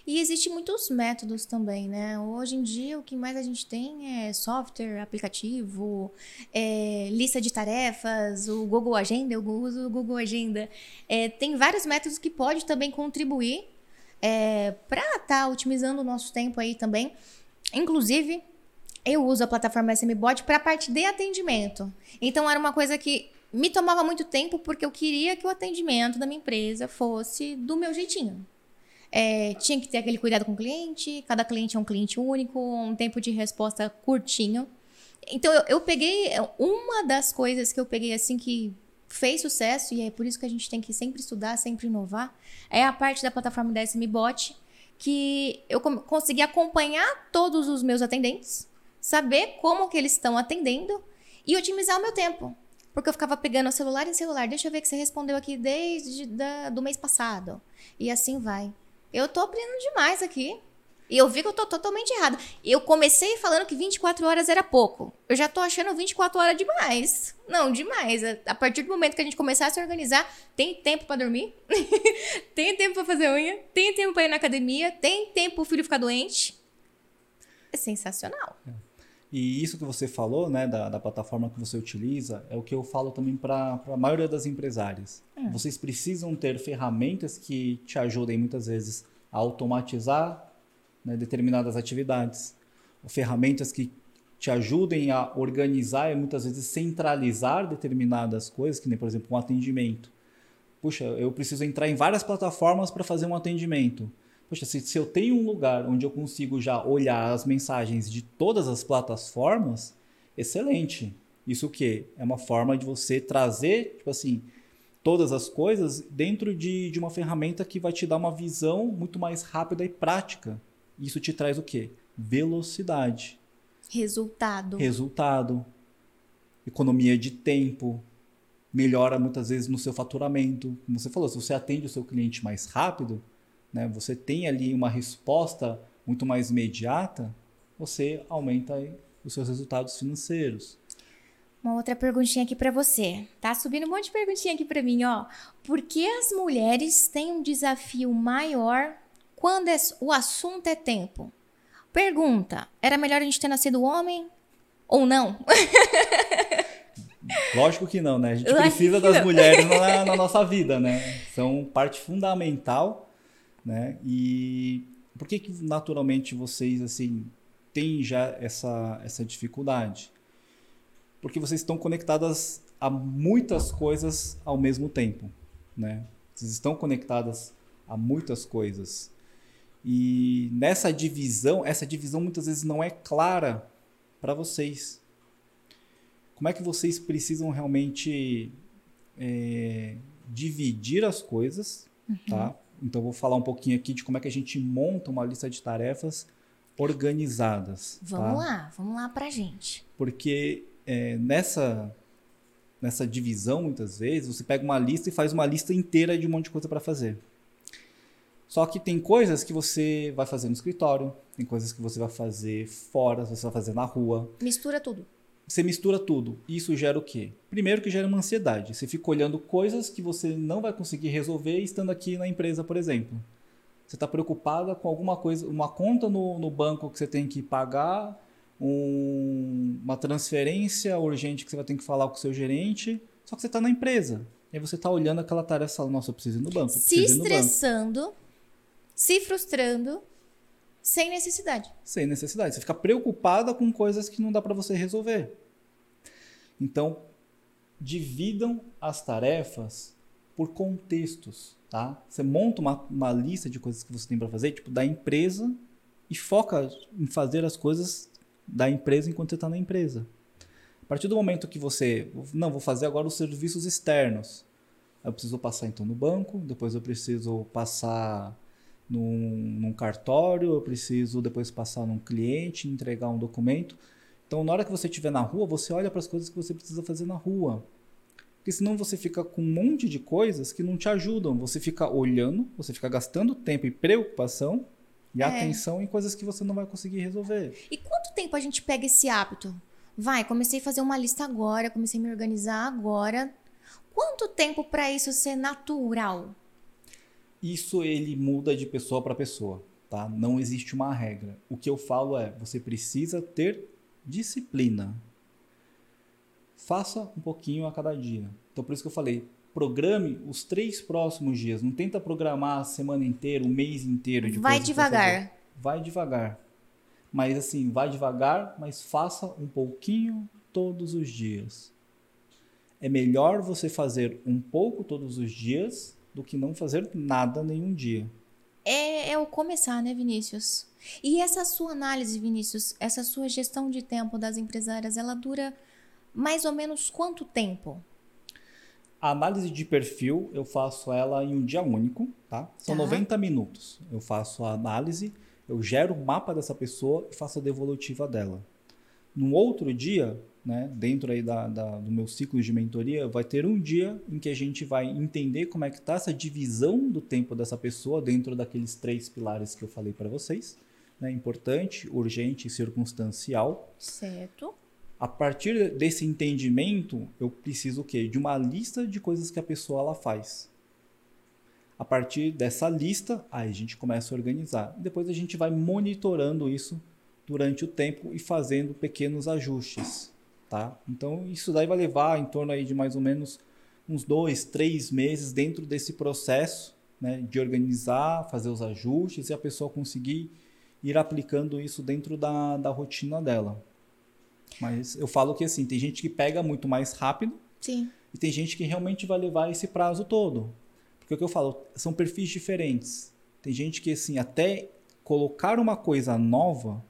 E existem muitos métodos também, né? Hoje em dia, o que mais a gente tem é software, aplicativo, é, lista de tarefas, o Google Agenda, eu uso o Google Agenda. É, tem vários métodos que pode também contribuir é, para estar tá otimizando o nosso tempo aí também. Inclusive, eu uso a plataforma SMBot para a parte de atendimento. Então, era uma coisa que me tomava muito tempo porque eu queria que o atendimento da minha empresa fosse do meu jeitinho. É, tinha que ter aquele cuidado com o cliente, cada cliente é um cliente único, um tempo de resposta curtinho. Então eu, eu peguei uma das coisas que eu peguei assim que fez sucesso, e é por isso que a gente tem que sempre estudar, sempre inovar, é a parte da plataforma da SMBot, que eu consegui acompanhar todos os meus atendentes, saber como que eles estão atendendo e otimizar o meu tempo. Porque eu ficava pegando o celular em celular. Deixa eu ver que você respondeu aqui desde da, do mês passado. E assim vai. Eu tô aprendendo demais aqui. E eu vi que eu tô totalmente errada. Eu comecei falando que 24 horas era pouco. Eu já tô achando 24 horas demais. Não, demais. A partir do momento que a gente começar a se organizar, tem tempo para dormir, *laughs* tem tempo para fazer unha, tem tempo para ir na academia, tem tempo o filho ficar doente. É sensacional. É. E isso que você falou, né, da, da plataforma que você utiliza, é o que eu falo também para a maioria das empresárias. É. Vocês precisam ter ferramentas que te ajudem muitas vezes a automatizar né, determinadas atividades, ferramentas que te ajudem a organizar e muitas vezes centralizar determinadas coisas, que nem, por exemplo, um atendimento. Puxa, eu preciso entrar em várias plataformas para fazer um atendimento poxa, se, se eu tenho um lugar onde eu consigo já olhar as mensagens de todas as plataformas, excelente. Isso o quê? É uma forma de você trazer, tipo assim, todas as coisas dentro de, de uma ferramenta que vai te dar uma visão muito mais rápida e prática. Isso te traz o quê? Velocidade. Resultado. Resultado. Economia de tempo. Melhora muitas vezes no seu faturamento. Como você falou, se você atende o seu cliente mais rápido, né, você tem ali uma resposta muito mais imediata, você aumenta os seus resultados financeiros. Uma outra perguntinha aqui para você. Tá subindo um monte de perguntinha aqui para mim, ó. Por que as mulheres têm um desafio maior quando é, o assunto é tempo? Pergunta: era melhor a gente ter nascido homem ou não? *laughs* Lógico que não, né? A gente precisa das mulheres na, *laughs* na nossa vida, né? São parte fundamental né? E por que, que naturalmente vocês assim têm já essa, essa dificuldade? Porque vocês estão conectadas a muitas coisas ao mesmo tempo, né? Vocês estão conectadas a muitas coisas. E nessa divisão, essa divisão muitas vezes não é clara para vocês. Como é que vocês precisam realmente é, dividir as coisas, uhum. tá? Então, vou falar um pouquinho aqui de como é que a gente monta uma lista de tarefas organizadas. Vamos tá? lá, vamos lá para gente. Porque é, nessa, nessa divisão, muitas vezes, você pega uma lista e faz uma lista inteira de um monte de coisa para fazer. Só que tem coisas que você vai fazer no escritório, tem coisas que você vai fazer fora, você vai fazer na rua. Mistura tudo você mistura tudo. Isso gera o quê? Primeiro que gera uma ansiedade. Você fica olhando coisas que você não vai conseguir resolver estando aqui na empresa, por exemplo. Você está preocupada com alguma coisa, uma conta no, no banco que você tem que pagar, um, uma transferência urgente que você vai ter que falar com o seu gerente, só que você está na empresa. E aí você está olhando aquela tarefa e fala, nossa, eu preciso ir no banco. Se estressando, se frustrando, sem necessidade. Sem necessidade. Você fica preocupada com coisas que não dá para você resolver. Então, dividam as tarefas por contextos, tá? Você monta uma, uma lista de coisas que você tem para fazer, tipo, da empresa, e foca em fazer as coisas da empresa enquanto você está na empresa. A partir do momento que você, não, vou fazer agora os serviços externos. Eu preciso passar então no banco, depois eu preciso passar num, num cartório, eu preciso depois passar num cliente, entregar um documento. Então, na hora que você estiver na rua, você olha para as coisas que você precisa fazer na rua. Porque senão você fica com um monte de coisas que não te ajudam. Você fica olhando, você fica gastando tempo e preocupação e é. atenção em coisas que você não vai conseguir resolver. E quanto tempo a gente pega esse hábito? Vai, comecei a fazer uma lista agora, comecei a me organizar agora. Quanto tempo para isso ser natural? Isso ele muda de pessoa para pessoa, tá? Não existe uma regra. O que eu falo é, você precisa ter disciplina faça um pouquinho a cada dia. Então, por isso que eu falei, programe os três próximos dias. Não tenta programar a semana inteira, o mês inteiro. De vai devagar. Vai devagar. Mas assim, vai devagar, mas faça um pouquinho todos os dias. É melhor você fazer um pouco todos os dias do que não fazer nada nenhum dia. É, é o começar, né, Vinícius? E essa sua análise, Vinícius, essa sua gestão de tempo das empresárias, ela dura mais ou menos quanto tempo? A análise de perfil eu faço ela em um dia único, tá? São tá. 90 minutos. Eu faço a análise, eu gero o mapa dessa pessoa e faço a devolutiva dela. No outro dia, né, dentro aí da, da, do meu ciclo de mentoria, vai ter um dia em que a gente vai entender como é que está essa divisão do tempo dessa pessoa dentro daqueles três pilares que eu falei para vocês. Né, importante, urgente e circunstancial. Certo. A partir desse entendimento, eu preciso o quê? De uma lista de coisas que a pessoa ela faz. A partir dessa lista, aí a gente começa a organizar. Depois a gente vai monitorando isso durante o tempo e fazendo pequenos ajustes, tá? Então isso daí vai levar em torno aí de mais ou menos uns dois, três meses dentro desse processo, né, de organizar, fazer os ajustes e a pessoa conseguir ir aplicando isso dentro da, da rotina dela. Mas eu falo que assim, tem gente que pega muito mais rápido. Sim. E tem gente que realmente vai levar esse prazo todo. Porque o que eu falo, são perfis diferentes. Tem gente que assim, até colocar uma coisa nova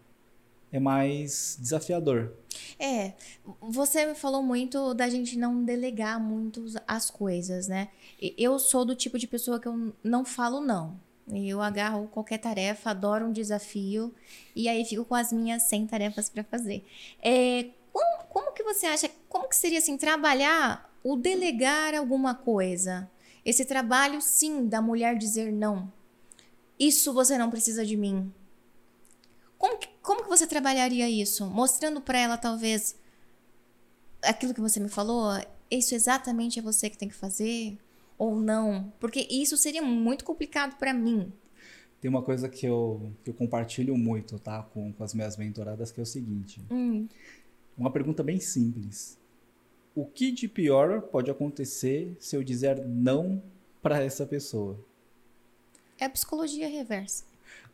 é mais desafiador. É, você falou muito da gente não delegar muito as coisas, né? Eu sou do tipo de pessoa que eu não falo não. Eu agarro qualquer tarefa, adoro um desafio e aí fico com as minhas 100 tarefas para fazer. É, como, como que você acha, como que seria assim, trabalhar o delegar alguma coisa? Esse trabalho, sim, da mulher dizer não. Isso você não precisa de mim. Como que, como que você trabalharia isso? Mostrando para ela, talvez, aquilo que você me falou, isso exatamente é você que tem que fazer? ou não? Porque isso seria muito complicado para mim. Tem uma coisa que eu, que eu compartilho muito, tá? Com, com as minhas mentoradas, que é o seguinte. Hum. Uma pergunta bem simples. O que de pior pode acontecer se eu dizer não para essa pessoa? É a psicologia reversa.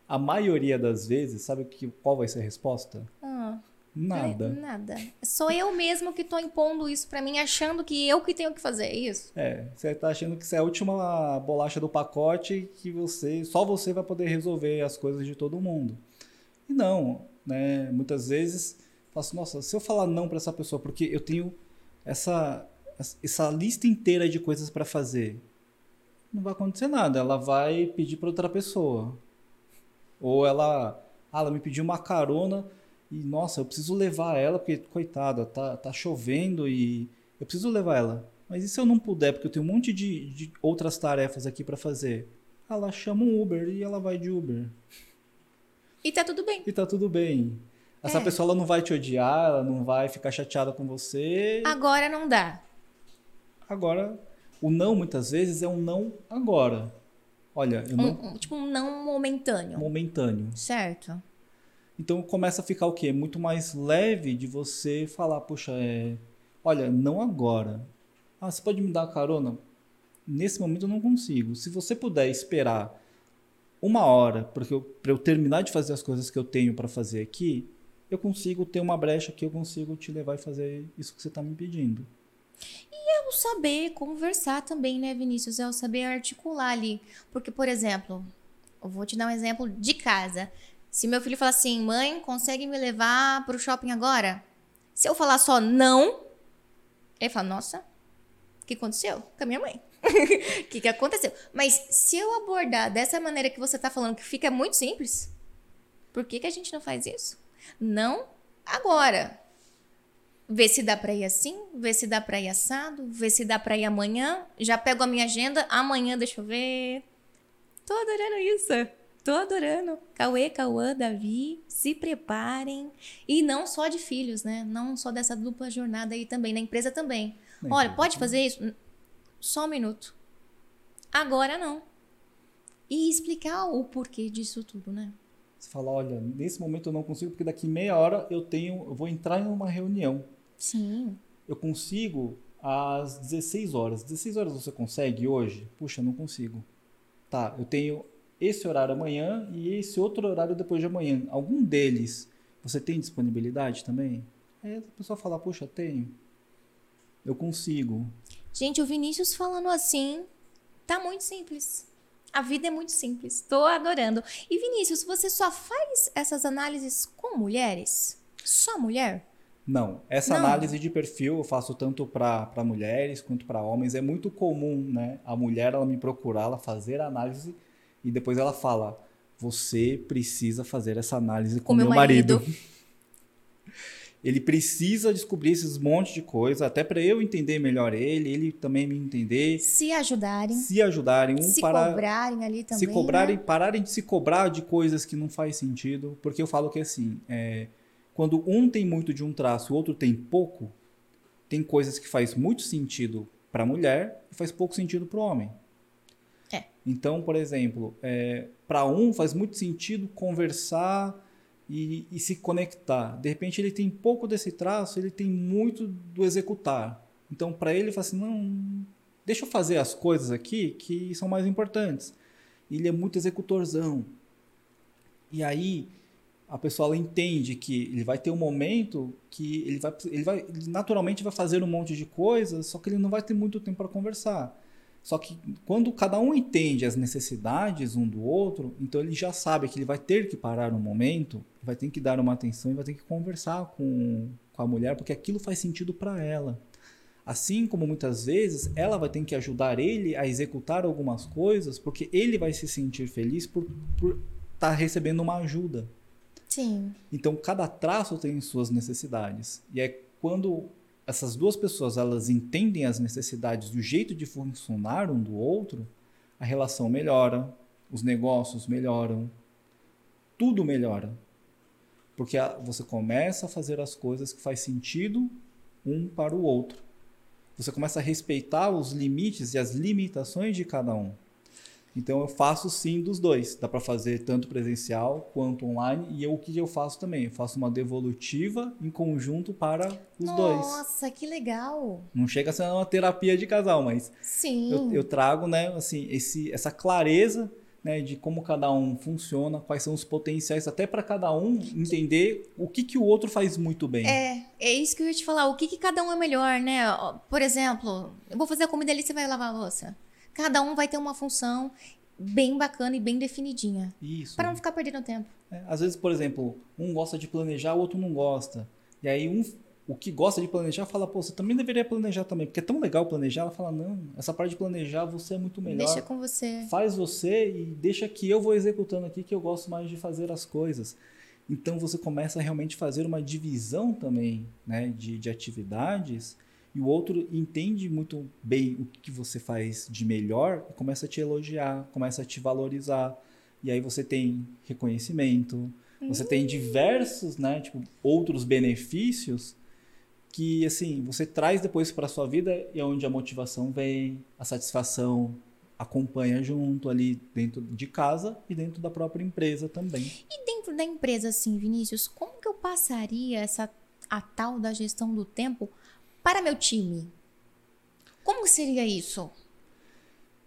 A maioria das vezes, sabe que, qual vai ser a resposta? Ah. Nada. Nada. Sou eu mesmo que tô impondo isso para mim, achando que eu que tenho que fazer isso. É, você tá achando que isso é a última bolacha do pacote que você, só você vai poder resolver as coisas de todo mundo. E não, né? Muitas vezes faço, assim, nossa, se eu falar não para essa pessoa porque eu tenho essa essa lista inteira de coisas para fazer, não vai acontecer nada. Ela vai pedir para outra pessoa. Ou ela, ah, ela me pediu uma carona e nossa, eu preciso levar ela, porque, coitada, tá, tá chovendo e eu preciso levar ela. Mas e se eu não puder, porque eu tenho um monte de, de outras tarefas aqui para fazer? Ela chama um Uber e ela vai de Uber. E tá tudo bem. E tá tudo bem. Essa é. pessoa ela não vai te odiar, ela não vai ficar chateada com você. Agora não dá. Agora, o não muitas vezes é um não agora. Olha, eu não. Um, um, tipo, um não momentâneo. Momentâneo. Certo. Então começa a ficar o quê? Muito mais leve de você falar, poxa, é. Olha, não agora. Ah, você pode me dar carona? Nesse momento eu não consigo. Se você puder esperar uma hora para eu, eu terminar de fazer as coisas que eu tenho para fazer aqui, eu consigo ter uma brecha que eu consigo te levar e fazer isso que você está me pedindo. E o saber conversar também, né, Vinícius? É o saber articular ali. Porque, por exemplo, eu vou te dar um exemplo de casa. Se meu filho falar assim, mãe, consegue me levar para o shopping agora? Se eu falar só não, ele fala, nossa, o que aconteceu com a minha mãe? *laughs* O que, que aconteceu? Mas se eu abordar dessa maneira que você está falando, que fica muito simples, por que, que a gente não faz isso? Não agora. Vê se dá para ir assim, vê se dá para ir assado, vê se dá para ir amanhã. Já pego a minha agenda, amanhã deixa eu ver. Tô adorando isso. Tô adorando. Cauê, Cauã, Davi, se preparem. E não só de filhos, né? Não só dessa dupla jornada aí também, na empresa também. Olha, pode fazer isso? Só um minuto. Agora não. E explicar o porquê disso tudo, né? Você fala, olha, nesse momento eu não consigo porque daqui meia hora eu tenho, eu vou entrar em uma reunião. Sim. Eu consigo às 16 horas. 16 horas você consegue hoje? Puxa, não consigo. Tá, eu tenho esse horário amanhã e esse outro horário depois de amanhã. Algum deles você tem disponibilidade também? Aí a pessoa fala, puxa, tenho. Eu consigo. Gente, o Vinícius falando assim, tá muito simples. A vida é muito simples. Tô adorando. E Vinícius, você só faz essas análises com mulheres? Só mulher? Não, essa Não. análise de perfil eu faço tanto para mulheres quanto para homens. É muito comum, né? A mulher ela me procurar, ela fazer a análise e depois ela fala: você precisa fazer essa análise com, com meu marido. marido. *laughs* ele precisa descobrir esses montes de coisa, até para eu entender melhor ele, ele também me entender. Se ajudarem. Se ajudarem. Um se para, cobrarem ali também. Se cobrarem, né? pararem de se cobrar de coisas que não faz sentido. Porque eu falo que assim, é, quando um tem muito de um traço e o outro tem pouco, tem coisas que faz muito sentido para a mulher e faz pouco sentido para o homem. É. Então, por exemplo, é, para um faz muito sentido conversar e, e, se conectar. De repente, ele tem pouco desse traço, ele tem muito do executar. Então, para ele, ele fala assim: não, deixa eu fazer as coisas aqui que são mais importantes. Ele é muito executorzão. E aí, a pessoa entende que ele vai ter um momento que ele vai, ele vai ele naturalmente vai fazer um monte de coisas, só que ele não vai ter muito tempo para conversar. Só que quando cada um entende as necessidades um do outro, então ele já sabe que ele vai ter que parar um momento, vai ter que dar uma atenção e vai ter que conversar com, com a mulher, porque aquilo faz sentido para ela. Assim como muitas vezes ela vai ter que ajudar ele a executar algumas coisas, porque ele vai se sentir feliz por estar tá recebendo uma ajuda. Sim. Então, cada traço tem suas necessidades. E é quando essas duas pessoas elas entendem as necessidades do jeito de funcionar um do outro, a relação melhora, os negócios melhoram, tudo melhora. Porque você começa a fazer as coisas que faz sentido um para o outro. Você começa a respeitar os limites e as limitações de cada um. Então eu faço sim dos dois. Dá para fazer tanto presencial quanto online. E eu, o que eu faço também? Eu faço uma devolutiva em conjunto para os Nossa, dois. Nossa, que legal! Não chega a ser uma terapia de casal, mas sim. Eu, eu trago, né, assim, esse, essa clareza né, de como cada um funciona, quais são os potenciais, até para cada um entender o que, que o outro faz muito bem. É, é isso que eu ia te falar. O que, que cada um é melhor, né? Por exemplo, eu vou fazer a comida ali, você vai lavar a louça. Cada um vai ter uma função bem bacana e bem definidinha. Isso. Para não ficar perdendo tempo. É, às vezes, por exemplo, um gosta de planejar, o outro não gosta. E aí um o que gosta de planejar fala, pô, você também deveria planejar também, porque é tão legal planejar. Ela fala, não, essa parte de planejar você é muito melhor. Deixa com você. Faz você e deixa que eu vou executando aqui, que eu gosto mais de fazer as coisas. Então você começa a realmente fazer uma divisão também né, de, de atividades e o outro entende muito bem o que você faz de melhor e começa a te elogiar, começa a te valorizar. E aí você tem reconhecimento, você tem hum. diversos, né, tipo, outros benefícios que assim, você traz depois para sua vida e é onde a motivação vem, a satisfação, acompanha junto ali dentro de casa e dentro da própria empresa também. E dentro da empresa, assim, Vinícius, como que eu passaria essa a tal da gestão do tempo para meu time? Como seria isso?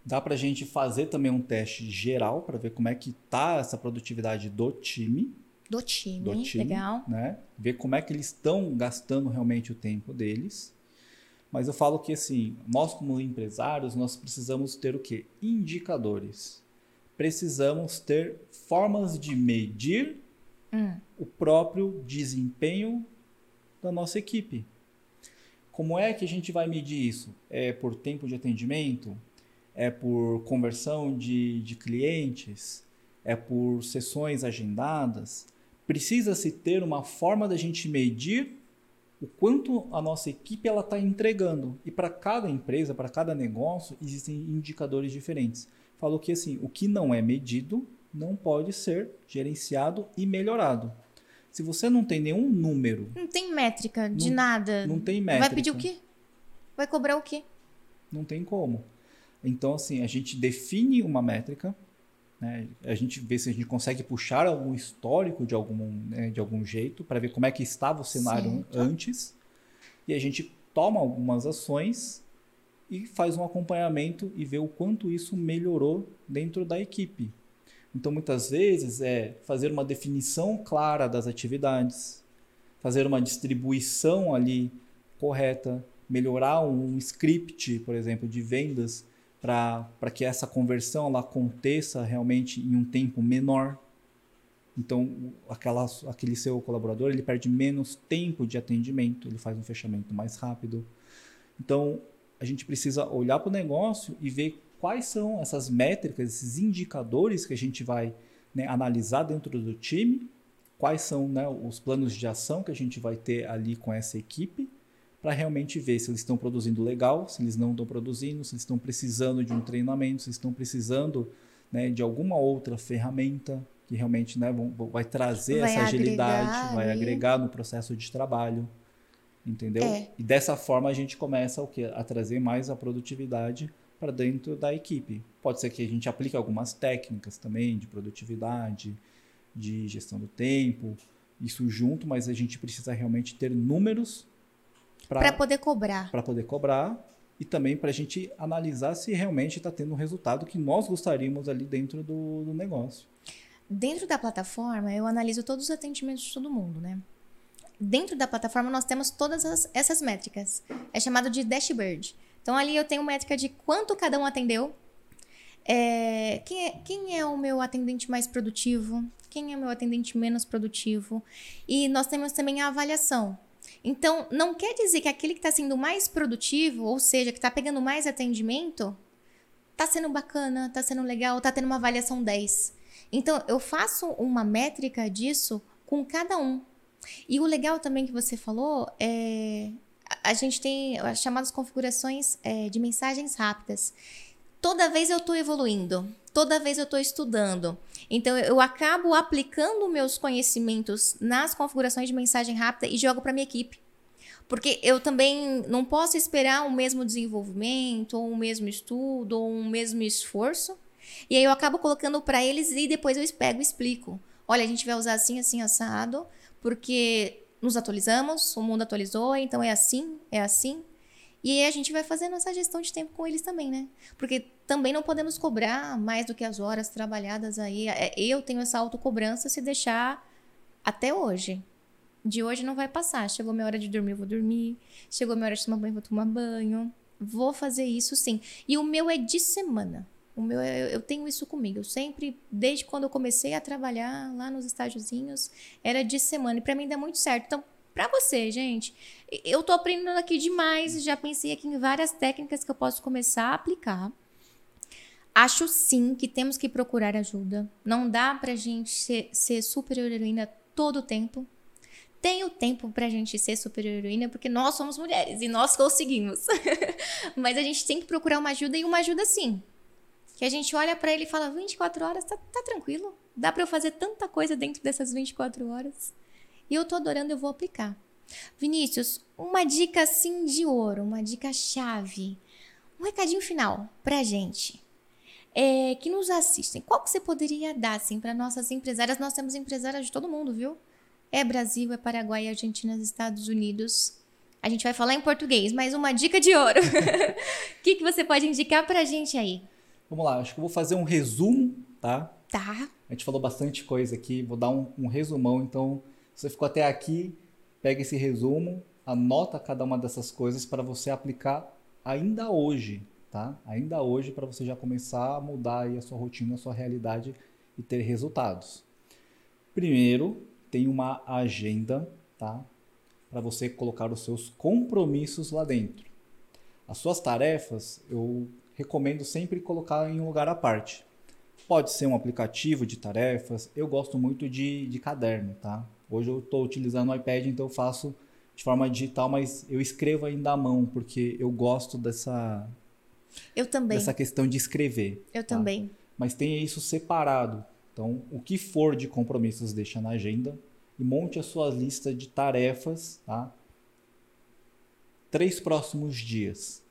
Dá para a gente fazer também um teste geral para ver como é que tá essa produtividade do time. Do time, do time legal. Né? Ver como é que eles estão gastando realmente o tempo deles. Mas eu falo que assim, nós como empresários, nós precisamos ter o quê? Indicadores. Precisamos ter formas de medir hum. o próprio desempenho da nossa equipe. Como é que a gente vai medir isso? É por tempo de atendimento? É por conversão de, de clientes? É por sessões agendadas? Precisa-se ter uma forma da gente medir o quanto a nossa equipe ela está entregando. E para cada empresa, para cada negócio, existem indicadores diferentes. Falou que assim, o que não é medido não pode ser gerenciado e melhorado. Se você não tem nenhum número. Não tem métrica de não, nada. Não tem métrica. Vai pedir o quê? Vai cobrar o quê? Não tem como. Então, assim, a gente define uma métrica, né? A gente vê se a gente consegue puxar algum histórico de algum, né, de algum jeito para ver como é que estava o cenário certo. antes. E a gente toma algumas ações e faz um acompanhamento e vê o quanto isso melhorou dentro da equipe. Então, muitas vezes, é fazer uma definição clara das atividades, fazer uma distribuição ali correta, melhorar um script, por exemplo, de vendas para que essa conversão ela aconteça realmente em um tempo menor. Então, aquela, aquele seu colaborador ele perde menos tempo de atendimento, ele faz um fechamento mais rápido. Então, a gente precisa olhar para o negócio e ver quais são essas métricas, esses indicadores que a gente vai né, analisar dentro do time, quais são né, os planos de ação que a gente vai ter ali com essa equipe para realmente ver se eles estão produzindo legal, se eles não estão produzindo, se eles estão precisando de um treinamento, se estão precisando né, de alguma outra ferramenta que realmente né, vão, vai trazer vai essa agilidade, vai agregar no processo de trabalho. Entendeu? É. E dessa forma a gente começa o quê? a trazer mais a produtividade para dentro da equipe. Pode ser que a gente aplique algumas técnicas também de produtividade, de gestão do tempo, isso junto, mas a gente precisa realmente ter números para poder cobrar. Para poder cobrar e também para a gente analisar se realmente está tendo um resultado que nós gostaríamos ali dentro do, do negócio. Dentro da plataforma, eu analiso todos os atendimentos de todo mundo, né? Dentro da plataforma, nós temos todas as, essas métricas. É chamado de dashboard. Então, ali eu tenho métrica de quanto cada um atendeu, é, quem, é, quem é o meu atendente mais produtivo, quem é o meu atendente menos produtivo. E nós temos também a avaliação. Então, não quer dizer que aquele que está sendo mais produtivo, ou seja, que está pegando mais atendimento, está sendo bacana, está sendo legal, está tendo uma avaliação 10. Então, eu faço uma métrica disso com cada um. E o legal também que você falou é. A gente tem as chamadas configurações é, de mensagens rápidas. Toda vez eu estou evoluindo, toda vez eu estou estudando. Então eu acabo aplicando meus conhecimentos nas configurações de mensagem rápida e jogo para minha equipe. Porque eu também não posso esperar o mesmo desenvolvimento, ou o mesmo estudo, ou o mesmo esforço. E aí eu acabo colocando para eles e depois eu pego e explico. Olha, a gente vai usar assim, assim, assado, porque nos atualizamos, o mundo atualizou, então é assim, é assim. E aí a gente vai fazendo essa gestão de tempo com eles também, né? Porque também não podemos cobrar mais do que as horas trabalhadas aí. É, eu tenho essa autocobrança se deixar até hoje. De hoje não vai passar. Chegou minha hora de dormir, eu vou dormir. Chegou minha hora de tomar banho, vou tomar banho. Vou fazer isso sim. E o meu é de semana. O meu, eu tenho isso comigo. Eu sempre, desde quando eu comecei a trabalhar lá nos estágiozinhos, era de semana. E para mim dá muito certo. Então, para você, gente, eu tô aprendendo aqui demais. Já pensei aqui em várias técnicas que eu posso começar a aplicar. Acho sim que temos que procurar ajuda. Não dá pra gente ser, ser super heroína todo o tempo. Tem o tempo pra gente ser super heroína porque nós somos mulheres e nós conseguimos. *laughs* Mas a gente tem que procurar uma ajuda e uma ajuda sim. Que a gente olha para ele e fala: 24 horas, tá, tá tranquilo. Dá para eu fazer tanta coisa dentro dessas 24 horas. E eu tô adorando, eu vou aplicar. Vinícius, uma dica assim de ouro, uma dica chave. Um recadinho final pra gente. é, que nos assistem, qual que você poderia dar assim, para nossas empresárias? Nós temos empresárias de todo mundo, viu? É Brasil, é Paraguai, Argentina, Estados Unidos. A gente vai falar em português, mas uma dica de ouro. *laughs* O que, que você pode indicar pra gente aí? Vamos lá, acho que eu vou fazer um resumo, tá? Tá. A gente falou bastante coisa aqui, vou dar um, um resumão. Então, se você ficou até aqui, pega esse resumo, anota cada uma dessas coisas para você aplicar ainda hoje, tá? Ainda hoje para você já começar a mudar aí a sua rotina, a sua realidade e ter resultados. Primeiro, tem uma agenda, tá? Para você colocar os seus compromissos lá dentro. As suas tarefas, eu recomendo sempre colocar em um lugar à parte. Pode ser um aplicativo de tarefas. Eu gosto muito de, de caderno, tá? Hoje eu estou utilizando o iPad, então eu faço de forma digital, mas eu escrevo ainda à mão, porque eu gosto dessa, eu também. dessa questão de escrever. Eu tá? também. Mas tenha isso separado. Então, o que for de compromissos, deixa na agenda e monte a sua lista de tarefas, tá? Três próximos dias.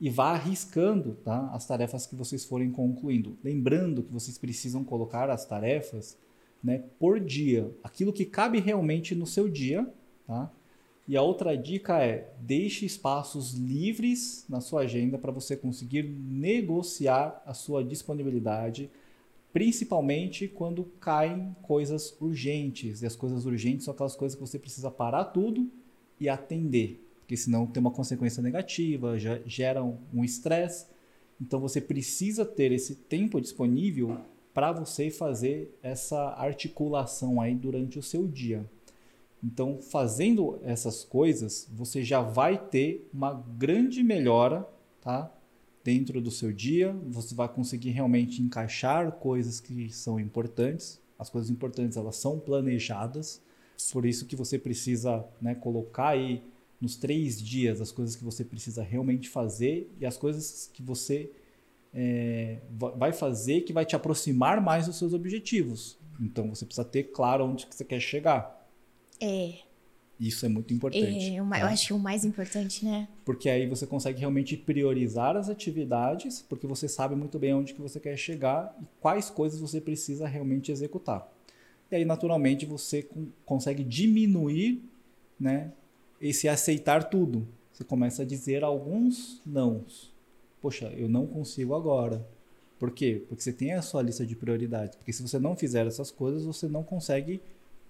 E vá arriscando tá? as tarefas que vocês forem concluindo. Lembrando que vocês precisam colocar as tarefas né, por dia. Aquilo que cabe realmente no seu dia, tá? E a outra dica é: deixe espaços livres na sua agenda para você conseguir negociar a sua disponibilidade, principalmente quando caem coisas urgentes. E as coisas urgentes são aquelas coisas que você precisa parar tudo e atender, porque senão tem uma consequência negativa, já gera um estresse. Então você precisa ter esse tempo disponível para você fazer essa articulação aí durante o seu dia. Então, fazendo essas coisas, você já vai ter uma grande melhora, tá? Dentro do seu dia, você vai conseguir realmente encaixar coisas que são importantes. As coisas importantes elas são planejadas, por isso que você precisa, né, colocar aí nos três dias as coisas que você precisa realmente fazer e as coisas que você é, vai fazer que vai te aproximar mais dos seus objetivos. Então você precisa ter claro onde que você quer chegar. É. Isso é muito importante. É, tá? eu acho que o mais importante, né? Porque aí você consegue realmente priorizar as atividades, porque você sabe muito bem onde que você quer chegar e quais coisas você precisa realmente executar. E aí, naturalmente, você consegue diminuir né, esse aceitar tudo. Você começa a dizer alguns nãos. Poxa, eu não consigo agora. Por quê? Porque você tem a sua lista de prioridades. Porque se você não fizer essas coisas, você não consegue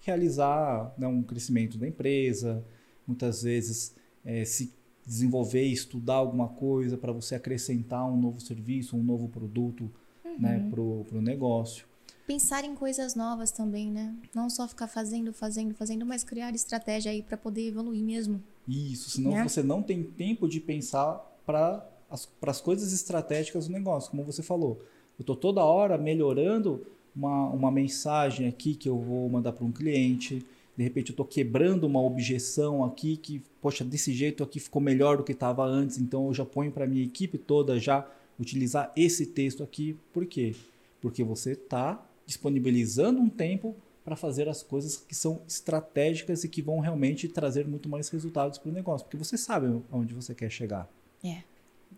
realizar né, um crescimento da empresa, muitas vezes é, se desenvolver, estudar alguma coisa para você acrescentar um novo serviço, um novo produto né, uhum. né, para o negócio. Pensar em coisas novas também, né? Não só ficar fazendo, fazendo, fazendo, mas criar estratégia aí para poder evoluir mesmo. Isso, senão né? você não tem tempo de pensar para as, as coisas estratégicas do negócio, como você falou. Eu estou toda hora melhorando uma, uma mensagem aqui que eu vou mandar para um cliente. De repente eu estou quebrando uma objeção aqui que, poxa, desse jeito aqui ficou melhor do que estava antes, então eu já ponho para minha equipe toda já utilizar esse texto aqui. Por quê? Porque você está disponibilizando um tempo para fazer as coisas que são estratégicas e que vão realmente trazer muito mais resultados para o negócio, porque você sabe aonde você quer chegar. É.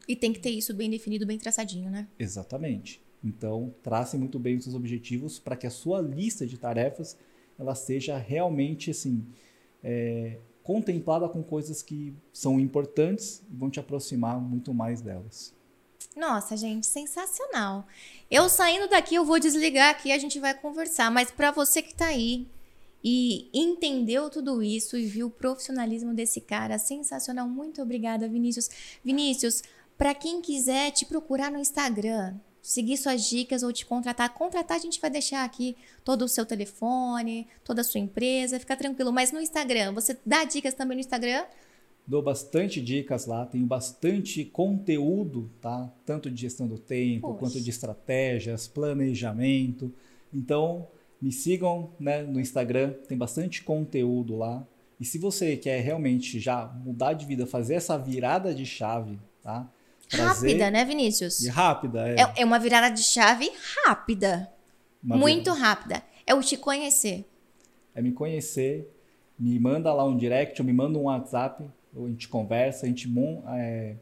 E tem que ter isso bem definido, bem traçadinho, né? Exatamente. Então, trace muito bem os seus objetivos para que a sua lista de tarefas ela seja realmente assim é, contemplada com coisas que são importantes e vão te aproximar muito mais delas. Nossa, gente, sensacional. Eu saindo daqui, eu vou desligar aqui, a gente vai conversar. Mas para você que está aí e entendeu tudo isso e viu o profissionalismo desse cara, sensacional. Muito obrigada, Vinícius. Vinícius, para quem quiser te procurar no Instagram, seguir suas dicas ou te contratar. Contratar, a gente vai deixar aqui todo o seu telefone, toda a sua empresa, fica tranquilo. Mas no Instagram, você dá dicas também no Instagram? Dou bastante dicas lá, tenho bastante conteúdo, tá? Tanto de gestão do tempo, Poxa. quanto de estratégias, planejamento. Então, me sigam né, no Instagram, tem bastante conteúdo lá. E se você quer realmente já mudar de vida, fazer essa virada de chave, tá? Rápida, né, Vinícius? E rápida, é. é. é. uma virada de chave rápida. Uma muito virada. rápida. É o te conhecer. É me conhecer, me manda lá um direct, ou me manda um WhatsApp, a gente conversa, a gente é,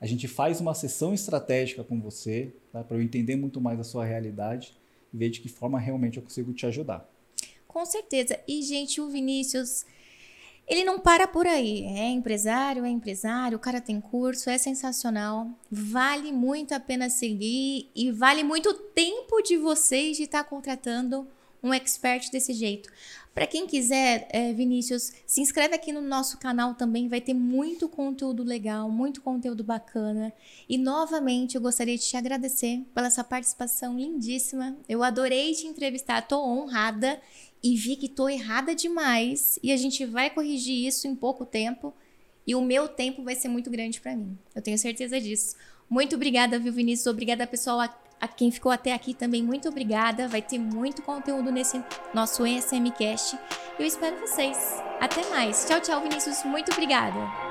A gente faz uma sessão estratégica com você, tá? para eu entender muito mais a sua realidade e ver de que forma realmente eu consigo te ajudar. Com certeza. E, gente, o Vinícius, ele não para por aí. É empresário, é empresário, o cara tem curso, é sensacional. Vale muito a pena seguir e vale muito o tempo de vocês de estar tá contratando um expert desse jeito. Para quem quiser, é, Vinícius, se inscreve aqui no nosso canal também, vai ter muito conteúdo legal, muito conteúdo bacana. E novamente eu gostaria de te agradecer pela sua participação lindíssima. Eu adorei te entrevistar, tô honrada e vi que tô errada demais e a gente vai corrigir isso em pouco tempo. E o meu tempo vai ser muito grande para mim. Eu tenho certeza disso. Muito obrigada, viu, Vinícius? Obrigada, pessoal, a quem ficou até aqui também, muito obrigada. Vai ter muito conteúdo nesse nosso ESMcast. Eu espero vocês. Até mais. Tchau, tchau, Vinícius. Muito obrigada.